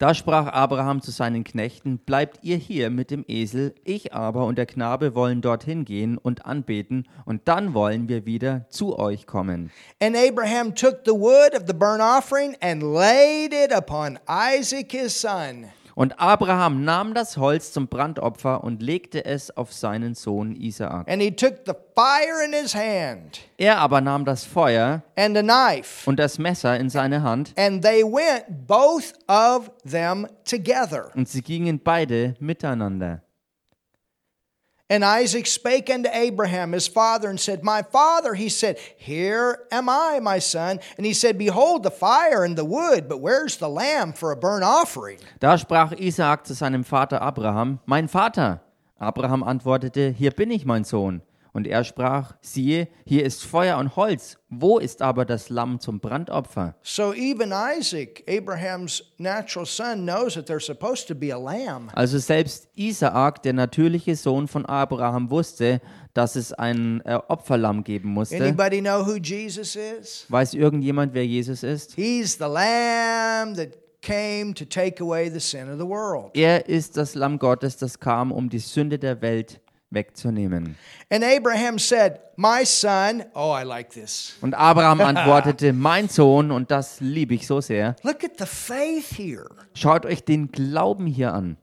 Da sprach Abraham zu seinen Knechten, bleibt ihr hier mit dem Esel, ich aber und der Knabe wollen dorthin gehen und anbeten, und dann wollen wir wieder zu euch kommen. And Abraham took the wood of the burnt offering and laid it upon Isaac his son. Und Abraham nahm das Holz zum Brandopfer und legte es auf seinen Sohn Isaak. And he took the fire in his hand Er aber nahm das Feuer and a knife, und das Messer in seine Hand, and they went both of them together. und sie gingen beide miteinander. And Isaac spake unto Abraham his father and said, My father, he said, Here am I, my son. And he said, Behold the fire and the wood, but where's the lamb for a burnt offering? Da sprach Isaak zu seinem Vater Abraham, Mein Vater. Abraham antwortete, Hier bin ich, mein Sohn. Und er sprach, siehe, hier ist Feuer und Holz, wo ist aber das Lamm zum Brandopfer? So even Isaac, Abraham's natural son, knows that there's supposed to be a lamb. Also selbst Isaak, der natürliche Sohn von Abraham, wusste, dass es ein äh, Opferlamm geben musste. Anybody know who Jesus is? Weiß irgendjemand, wer Jesus ist? He's the lamb that came to take away the sin of the world. Er ist das Lamm Gottes, das kam, um die Sünde der Welt wegzunehmen. And Abraham said, My son, oh, I like this. Und Abraham [LAUGHS] antwortete, mein Sohn, und das liebe ich so sehr, Look at the faith here. schaut euch den Glauben hier an.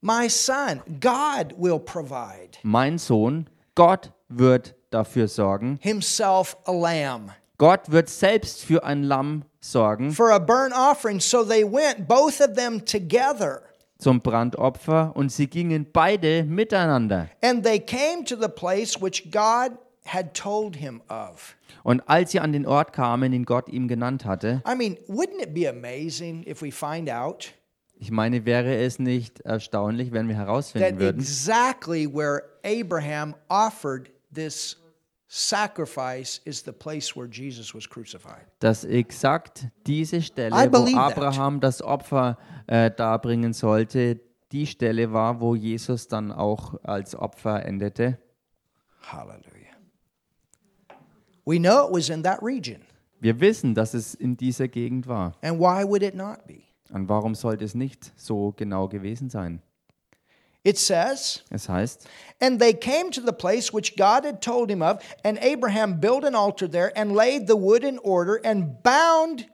My son, God will provide Mein Sohn, Gott wird dafür sorgen. himself a lamb Gott wird selbst für ein Lamm sorgen for a burnt offering. So they went, both of them together. Zum Brandopfer und sie gingen beide miteinander. And they came to the place which God had told him of. Und als sie an den Ort kamen, den Gott ihm genannt hatte, I mean, wouldn't it be amazing if we find out ich meine, wäre es nicht erstaunlich, wenn wir herausfinden that würden, exactly where Abraham offered this sacrifice is the place where Jesus was crucified? dass exakt diese Stelle, wo. Abraham das Opfer äh, darbringen sollte, die Stelle war, wo Jesus dann auch als Opfer endete. Hallelujah. We know it was in that region. Wir wissen, dass es in dieser Gegend war. And why would it not be? Und warum sollte es nicht so genau gewesen sein? It says, Es heißt, And they came to the place which God had told him of, and Abraham built an altar there and laid the wood in order and bound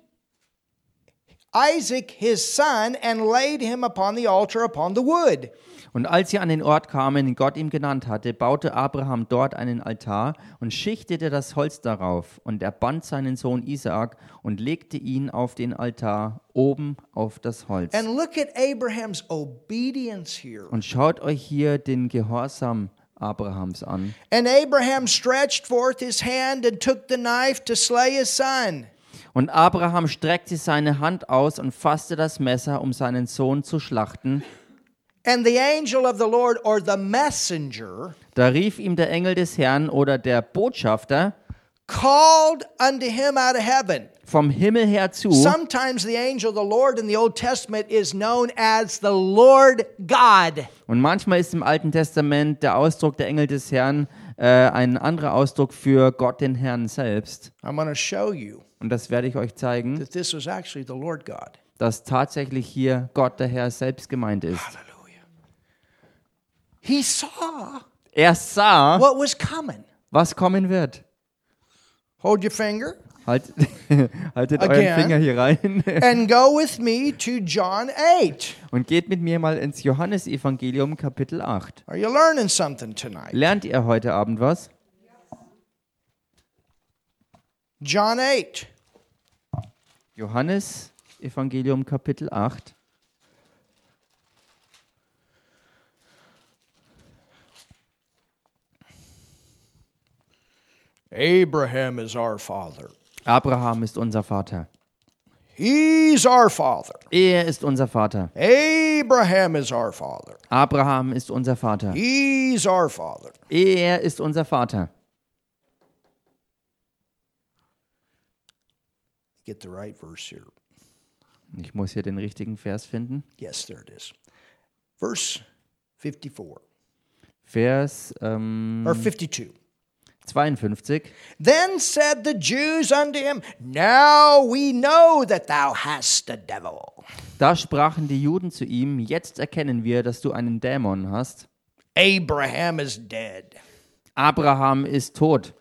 Isaac his son and laid him upon the altar upon the wood. Und als sie an den Ort kamen, den Gott ihm genannt hatte, baute Abraham dort einen Altar und schichtete das Holz darauf. Und er band seinen Sohn Isaak und legte ihn auf den Altar oben auf das Holz. And look at Abraham's obedience here. Und schaut euch hier den Gehorsam Abrahams an. And Abraham stretched forth his hand and took the knife to slay his son. Und Abraham streckte seine Hand aus und fasste das Messer, um seinen Sohn zu schlachten. And the angel of the Lord, or the messenger, Da rief ihm der Engel des Herrn oder der Botschafter called unto him out of heaven. vom Himmel her zu. Sometimes the angel of the Lord in the Old Testament is known as the Lord God. Und manchmal ist im Alten Testament der Ausdruck der Engel des Herrn äh, ein anderer Ausdruck für Gott den Herrn selbst. I'm going to show you Und das werde ich euch zeigen, that this was actually the Lord God. dass tatsächlich hier Gott der Herr selbst gemeint ist. Hallelujah. He saw Er sah, what was coming. was kommen wird. Hold your finger Halt, [LAUGHS] haltet Again. euren Finger hier rein [LAUGHS] and go with me to John 8. und geht mit mir mal ins Johannesevangelium Kapitel 8. Are you learning something tonight? Lernt ihr heute Abend was? John 8. Johannes Evangelium Kapitel 8. Abraham is our father. Abraham ist unser Vater. He's our father. Er ist unser Vater. Abraham is our father. Abraham ist unser Vater. He's our father. Er ist unser Vater. Get the right verse here. Ich muss hier den richtigen Vers finden. Yes, there it is. Verse 54 Vers ähm, or 52. 52. Then said the Jews unto him, Now we know that thou hast a devil. Da sprachen die Juden zu ihm, jetzt erkennen wir, dass du einen Dämon hast. Abraham is dead. Abraham ist tot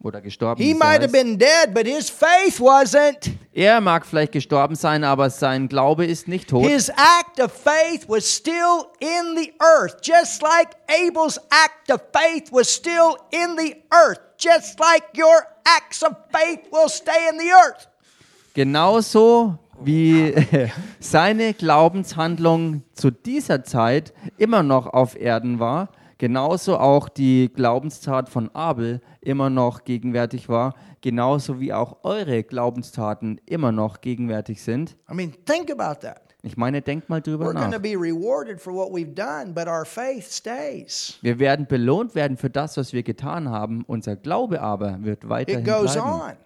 oder gestorben. He might have been dead, but his faith wasn't. Er mag vielleicht gestorben sein, aber sein Glaube ist nicht tot. His act of faith was still in the earth, just like Abel's act of faith was still in the earth, just like your acts of faith will stay in the earth. Genauso wie [LAUGHS] seine Glaubenshandlung zu dieser Zeit immer noch auf Erden war, genauso auch die Glaubenstat von Abel immer noch gegenwärtig war, genauso wie auch eure Glaubenstaten immer noch gegenwärtig sind. I mean, think about that. Ich meine, denkt mal drüber nach. Wir werden belohnt werden für das, was wir getan haben. Unser Glaube aber wird weiterhin bleiben.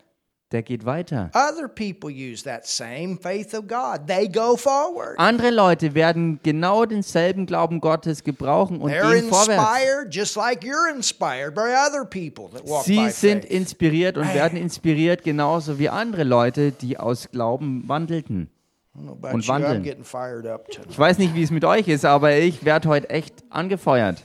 Der geht weiter. Other people use that same faith of God. They go forward. Andere Leute werden genau denselben Glauben Gottes gebrauchen und They're gehen vorwärts. inspired just like you're inspired by other people that walk Sie sind inspiriert und werden inspiriert genauso wie andere Leute, die aus Glauben wandelten. Und wandeln. Ich weiß nicht, wie es mit euch ist, aber ich werde heute echt angefeuert.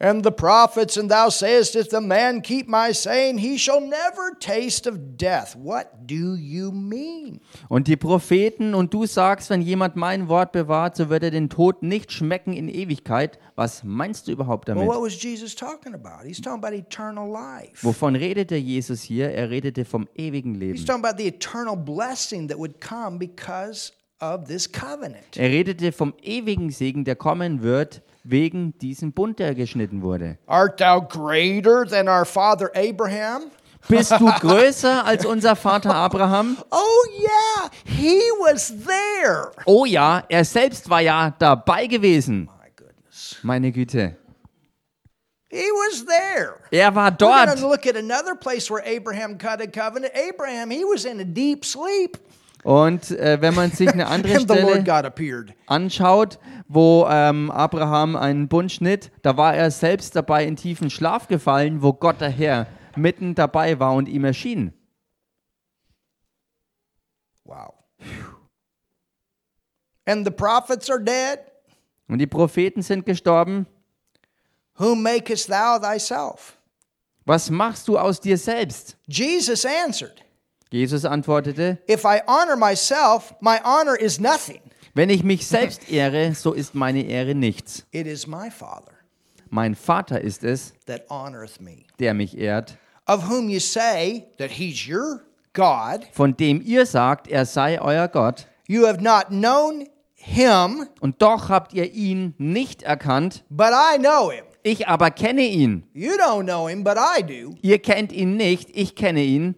And the prophets, and thou sayest, If the man keep my saying, he shall never taste of death. What do you mean? Und die Propheten, und du sagst, wenn jemand mein Wort bewahrt, so wird er den Tod nicht schmecken in Ewigkeit. Was meinst du überhaupt Well, damit? what was Jesus talking about? He's talking about eternal life. Wovon redete Jesus hier? Er redete vom ewigen He's Leben. talking about the eternal blessing that would come because of this covenant. Er redete vom ewigen Segen, der kommen wird, wegen diesem Bund, der geschnitten wurde. Art thou greater than our father Abraham? Bist du [LAUGHS] größer als unser Vater Abraham? Oh, yeah, he was there. Oh ja, er selbst war ja dabei gewesen. My goodness. Meine Güte. He was there. Er war We're dort. look at another place where Abraham cut a covenant. Abraham, he was in a deep sleep. Und äh, wenn man sich eine [LAUGHS] andere Stelle anschaut, wo ähm, Abraham einen Bund schnitt, da war er selbst dabei in tiefen Schlaf gefallen, wo Gott der Herr mitten dabei war und ihm erschien. Wow. And the prophets are dead. Und die Propheten sind gestorben. Whom makest thou thyself? Was machst du aus dir selbst? Jesus answered, Jesus antwortete, If I honor myself, my honor is nothing. wenn ich mich selbst ehre, so ist meine Ehre nichts. It is my Father Mein Vater ist es, that honoreth me, der mich ehrt, of whom you say that he's your God. von dem ihr sagt, er sei euer Gott. You have not known him, Und doch habt ihr ihn nicht erkannt. but I know him. Ich aber kenne ihn. You don't know him, but I do. Ihr kennt ihn nicht, ich kenne ihn.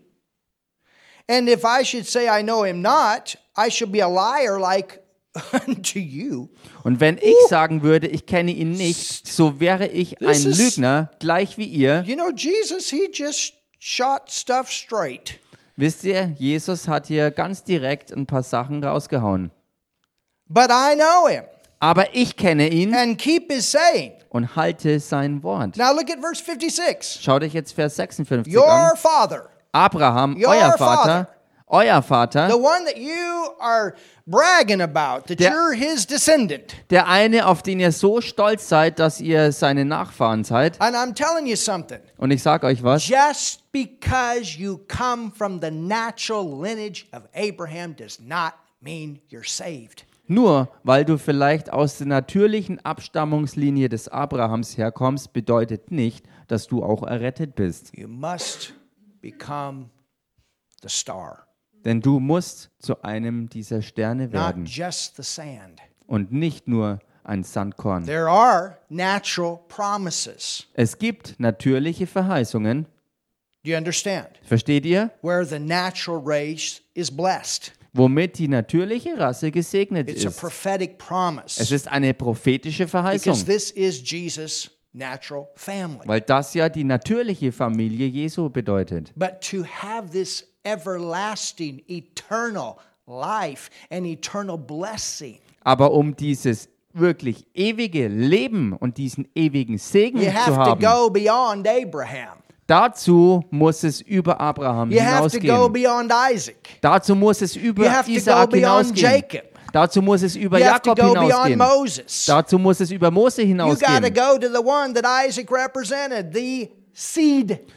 And if I should say I know him not, I should be a liar like [LAUGHS] unto you. Und wenn ich sagen würde, ich kenne ihn nicht, so wäre ich ein This is- Lügner, gleich wie ihr. You know, Jesus, he just shot stuff straight. Wisst ihr, Jesus hat hier ganz direkt ein paar Sachen rausgehauen. But I know him Aber ich kenne ihn and keep his saying. und halte sein Wort. Now look at verse 56. Schaut euch jetzt Vers 56 Your an. father, Abraham, Your euer. Vater, euer the Vater, one that you are bragging about, that Der- you're his descendant. der eine, auf den ihr so stolz seid, dass ihr seine Nachfahren seid. And I'm telling you something. Und ich sage euch was, Just because you come from the natural lineage of Abraham does not mean you're saved. nur weil du vielleicht aus der natürlichen Abstammungslinie des Abrahams herkommst, bedeutet nicht, dass du auch errettet bist. You must become the star, Denn du musst zu einem dieser Sterne not werden just the sand. und nicht nur ein Sandkorn. There are natural promises. Es gibt natürliche Verheißungen. Do you understand? Versteht ihr? Where the natural race is blessed. Womit die natürliche Rasse gesegnet It's a ist. prophetic Es promise. ist eine prophetische Verheißung, Because this is Jesus' natural family. weil das ja die natürliche Familie Jesu bedeutet. But to have this everlasting, eternal life and eternal blessing, Aber um dieses wirklich ewige Leben und diesen ewigen Segen you zu have to haben, go beyond Abraham. dazu muss es über Abraham You have to go hinausgehen. beyond Isaac. Dazu muss es über You have to go beyond hinausgehen. Jacob. Dazu muss es über You Jakob hinausgehen. Moses. Dazu muss es über Mose hinausgehen.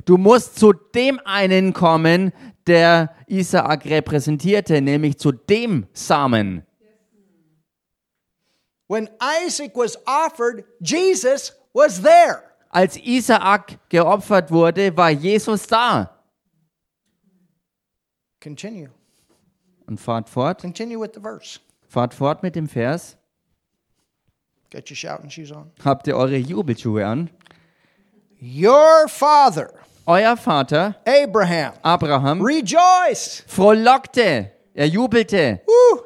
Du musst zu dem einen kommen, der Isaak repräsentierte, nämlich zu dem Samen. When Isaac was offered, Jesus was there. Als Isaak geopfert wurde, war Jesus da. Continue. Und fahrt fort, Continue with the verse. Fahrt fort mit dem Vers. Got your shouting shoes on? Habt ihr eure Jubelschuhe an? Your father, Euer Vater, Abraham, Abraham, rejoiced frohlockte, er jubelte, woo,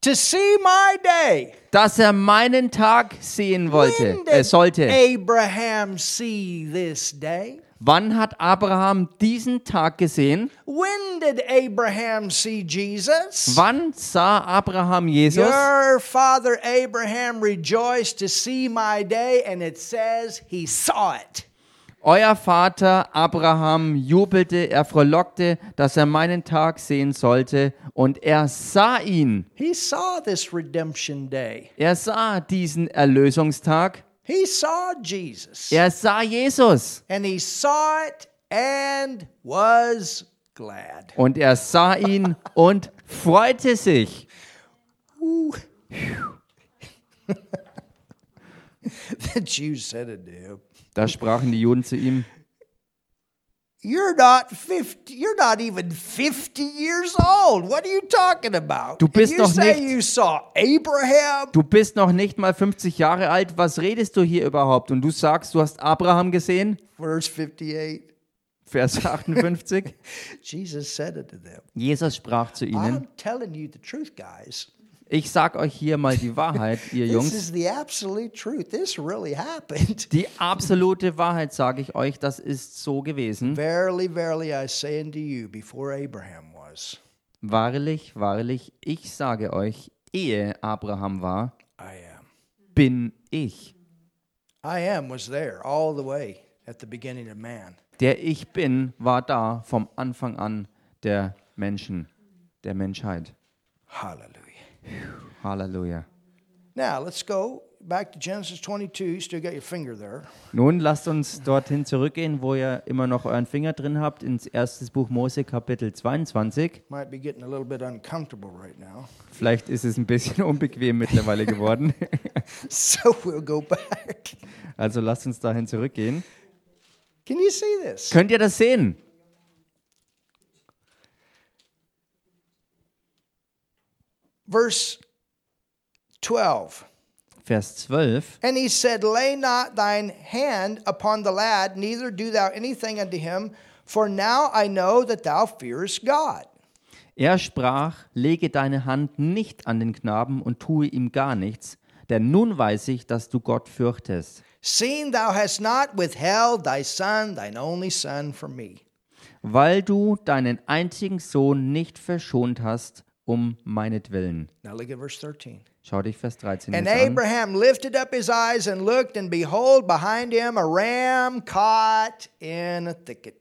to see my day. dass er meinen Tag sehen wollte, er sollte. Abraham see this day? Wann hat Abraham diesen Tag gesehen? When did Abraham see Jesus? Wann sah Abraham Jesus? Your father Abraham rejoiced to see my day, and it says he saw it. Euer Vater Abraham jubelte, er frohlockte, dass er meinen Tag sehen sollte, und er sah ihn. He saw this redemption day. Er sah diesen Erlösungstag. He saw Jesus. Er sah Jesus. And he saw it and was glad. Und er sah ihn und freute sich. [LAUGHS] the Jews said unto him, Da sprachen die Juden zu ihm, You're not 50, you're not even 50 years old. What are you talking about? Du bist you noch say nicht- you saw Abraham? du bist noch nicht mal 50 Jahre alt, was redest du hier überhaupt? Und du sagst, du hast Abraham gesehen? Verse 58. Vers [LAUGHS] 58. Jesus said unto them, Jesus sprach zu ihnen, I'm telling you the truth, guys. Ich sag euch hier mal die Wahrheit, ihr [LAUGHS] This Jungs. is the absolute truth. This really happened. Die absolute Wahrheit sage ich euch, das ist so gewesen. Verily, verily, I say unto you, before Abraham was, Wahrlich, wahrlich, ich sage euch, ehe Abraham war, I am. bin ich. I am was there all the way at the beginning of man. Der Ich bin war da vom Anfang an der Menschen, der Menschheit. Hallelujah. Halleluja. Now let's go back to Genesis 22. You still got your finger there. Nun lasst uns dorthin zurückgehen, wo ihr immer noch euren Finger drin habt, ins erste Buch Mose Kapitel 22. Might be getting a little bit uncomfortable right now. Vielleicht ist es ein bisschen [LAUGHS] unbequem mittlerweile geworden. [LAUGHS] So we'll go back. Also lasst uns dahin zurückgehen. Can you see this? Könnt ihr das sehen? Verse 12. Vers 12. And he said, Lay not thine hand upon the lad, neither do thou anything unto him, for now I know that thou fearest God. Er sprach, lege deine Hand nicht an den Knaben und tue ihm gar nichts, denn nun weiß ich, dass du Gott fürchtest, Seeing thou hast not withheld thy son, thine only son, from me. weil du deinen einzigen Sohn nicht verschont hast, um meinetwillen. Now look at verse 13. Schau dich Vers 13 And jetzt an. Abraham lifted up his eyes and looked, and behold, behind him a ram caught in a thicket.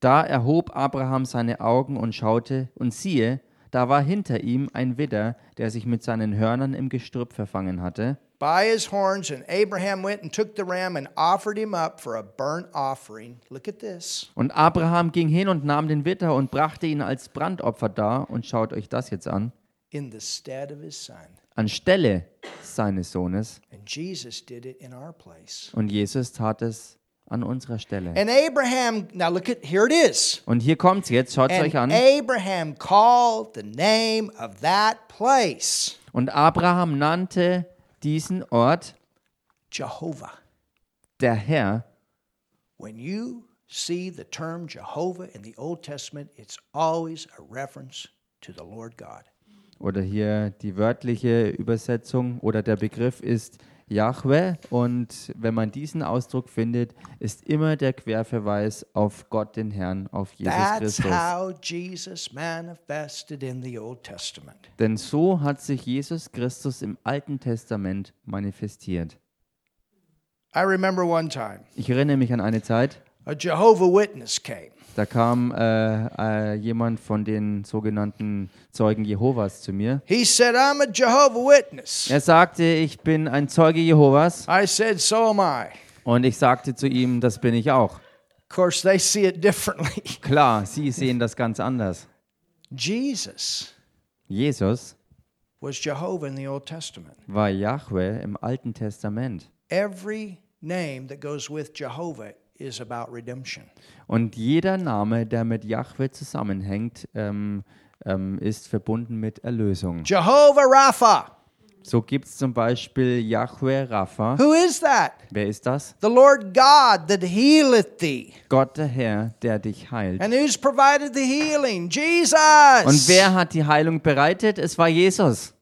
Da erhob Abraham seine Augen und schaute, und siehe, da war hinter ihm ein Widder, der sich mit seinen Hörnern im Gestrüpp verfangen hatte. By his horns, and Abraham went and took the ram and offered him up for a burnt offering. Look at this. Und Abraham ging hin und nahm den Widder und brachte ihn als Brandopfer dar. Und schaut euch das jetzt an. In the stead of his son. Anstelle seines Sohnes. And Jesus did it in our place. Und Jesus tat es an unserer Stelle. And Abraham, now look at, here it is. Und hier kommt's jetzt, schaut And euch an. Abraham called the name of that place Und Abraham nannte diesen Ort Jehovah. der Herr. When you see the term Jehovah in the Old Testament, it's always a reference to the Lord God. Oder hier die wörtliche Übersetzung oder der Begriff ist Yahweh. Und wenn man diesen Ausdruck findet, ist immer der Querverweis auf Gott, den Herrn, auf Jesus That's Christus. how Jesus manifested in the Old Testament. Denn so hat sich Jesus Christus im Alten Testament manifestiert. I remember one time Ich erinnere mich an eine Zeit, a Jehovah Witness came. Da kam äh, äh, jemand von den sogenannten Zeugen Jehovas zu mir. He said, I'm a Jehovah Witness. Er sagte, ich bin ein Zeuge Jehovas. I said, So am I. Und ich sagte zu ihm, das bin ich auch. Of course, they see it differently. [LAUGHS] Klar, Sie sehen das ganz anders. Jesus Jesus was Jehovah in the Old Testament. war Yahweh im Alten Testament. Every name that goes with Jehovah is about redemption. Und jeder Name, der mit Yahweh zusammenhängt, ähm, ähm, ist verbunden mit Erlösung. Jehovah Rapha. So gibt es zum Beispiel Yahweh Rapha. Who is that? Wer ist das? The Lord God that healeth thee. Gott der Herr, der dich heilt. And who's provided the healing? Jesus. Und wer hat die Heilung bereitet? Es war Jesus.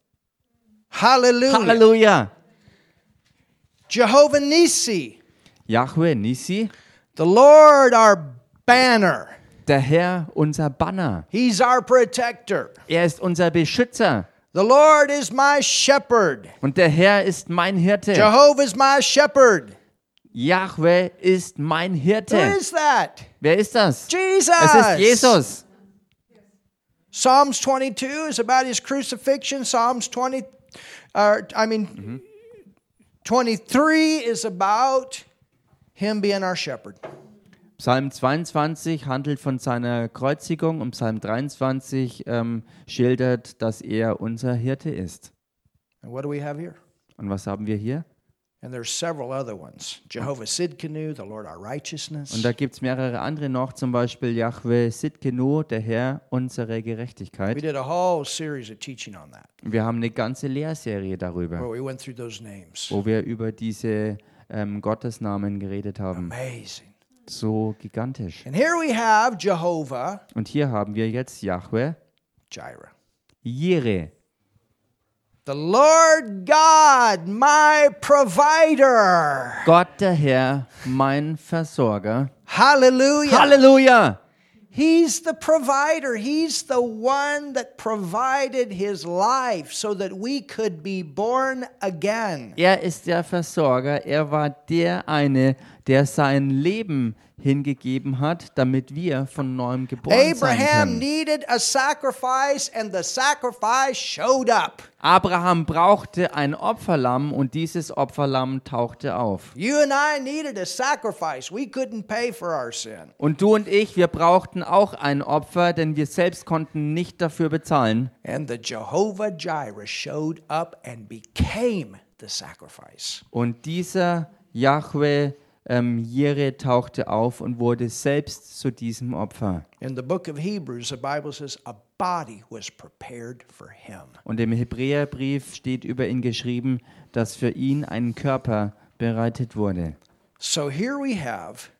Hallelujah. Halleluja. Jehovah Nisi. Yahweh Nisi, The Lord our banner. der Herr unser Banner. He's our protector. Er ist unser Beschützer. The Lord is my shepherd. Und der Herr ist mein Hirte. Jehovah is my shepherd. Yahweh ist mein Hirte. is that? Wer ist das? Jesus. Es ist Jesus. Psalms 22 is about his crucifixion. Psalms 20, uh, I mean, 23 is about him being our shepherd. Psalm 22 handelt von seiner Kreuzigung und Psalm 23 ähm, schildert, dass er unser Hirte ist. And what do we have here? Und was haben wir hier? And there's several other ones. Jehovah Sidkenu, the Lord our Und righteousness. da gibt es mehrere andere noch, zum Beispiel Yahweh Sidkenu, der Herr unsere We Gerechtigkeit. did a whole series of teaching on that, Wir haben eine ganze Lehrserie darüber, where we went through those names. wo wir über diese ähm, Gottesnamen geredet haben. Amazing. So gigantisch. And here we have Jehovah Und hier haben wir jetzt Yahweh Jireh. Jireh, The Lord God, my provider. Gott der Herr, mein Versorger. Hallelujah. Halleluja! He's the provider. He's the one that provided his life so that we could be born again. Er ist der Versorger. Er war der eine, sein Leben hingegeben hat, damit wir von neuem geboren sein Abraham können. needed a sacrifice, and the sacrifice showed up. Abraham brauchte ein Opferlamm und dieses Opferlamm tauchte auf. You and I needed a sacrifice. We couldn't pay for our sin. Und du und ich, wir brauchten auch ein Opfer, denn wir selbst konnten nicht dafür bezahlen. And the Jehovah Jireh showed up and became the sacrifice. Und dieser Yahweh ähm, Jireh tauchte auf und wurde selbst zu diesem Opfer. In the book of Hebrews, the Bible says a body was prepared for him. Und im Hebräerbrief steht über ihn geschrieben, dass für ihn ein Körper bereitet wurde. So here we have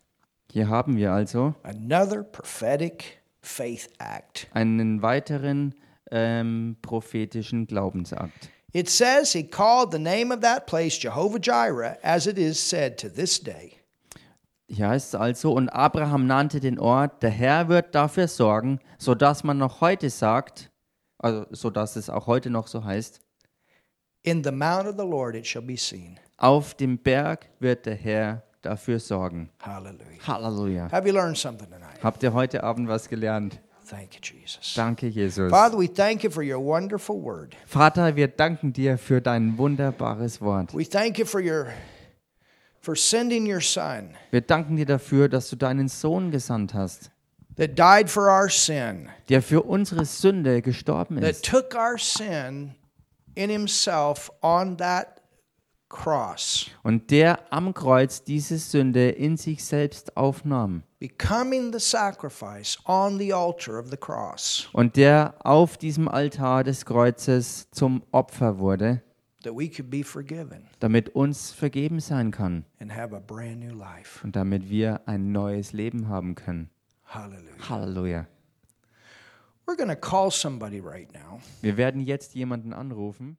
Hier haben wir also another prophetic faith act. einen weiteren ähm, prophetischen Glaubensakt. It says he called the name of that place Jehovah Jireh, as it is said to this day. Hier heißt es also, und Abraham nannte den Ort, der Herr wird dafür sorgen, sodass man noch heute sagt, also sodass es auch heute noch so heißt, In the mount of the Lord it shall be seen. auf dem Berg wird der Herr dafür sorgen. Hallelujah. Halleluja. Have you learned something tonight? Habt ihr heute Abend was gelernt? Thank you, Jesus. Danke, Jesus. Father, we thank you for your wonderful word. Vater, wir danken dir für dein wunderbares Wort. We thank you for your for sending your son Wir danken dir dafür, dass du deinen Sohn gesandt hast, that died for our sin, der für unsere Sünde gestorben that ist took our sin in himself on that cross, und der am Kreuz diese Sünde in sich selbst aufnahm becoming the sacrifice on the altar of the cross, und der auf diesem Altar des Kreuzes zum Opfer wurde, that we could be forgiven damit uns vergeben sein kann and have a brand new life. und damit wir ein neues Leben haben können. Hallelujah. Halleluja. We're to call somebody right now. Wir werden jetzt jemanden anrufen.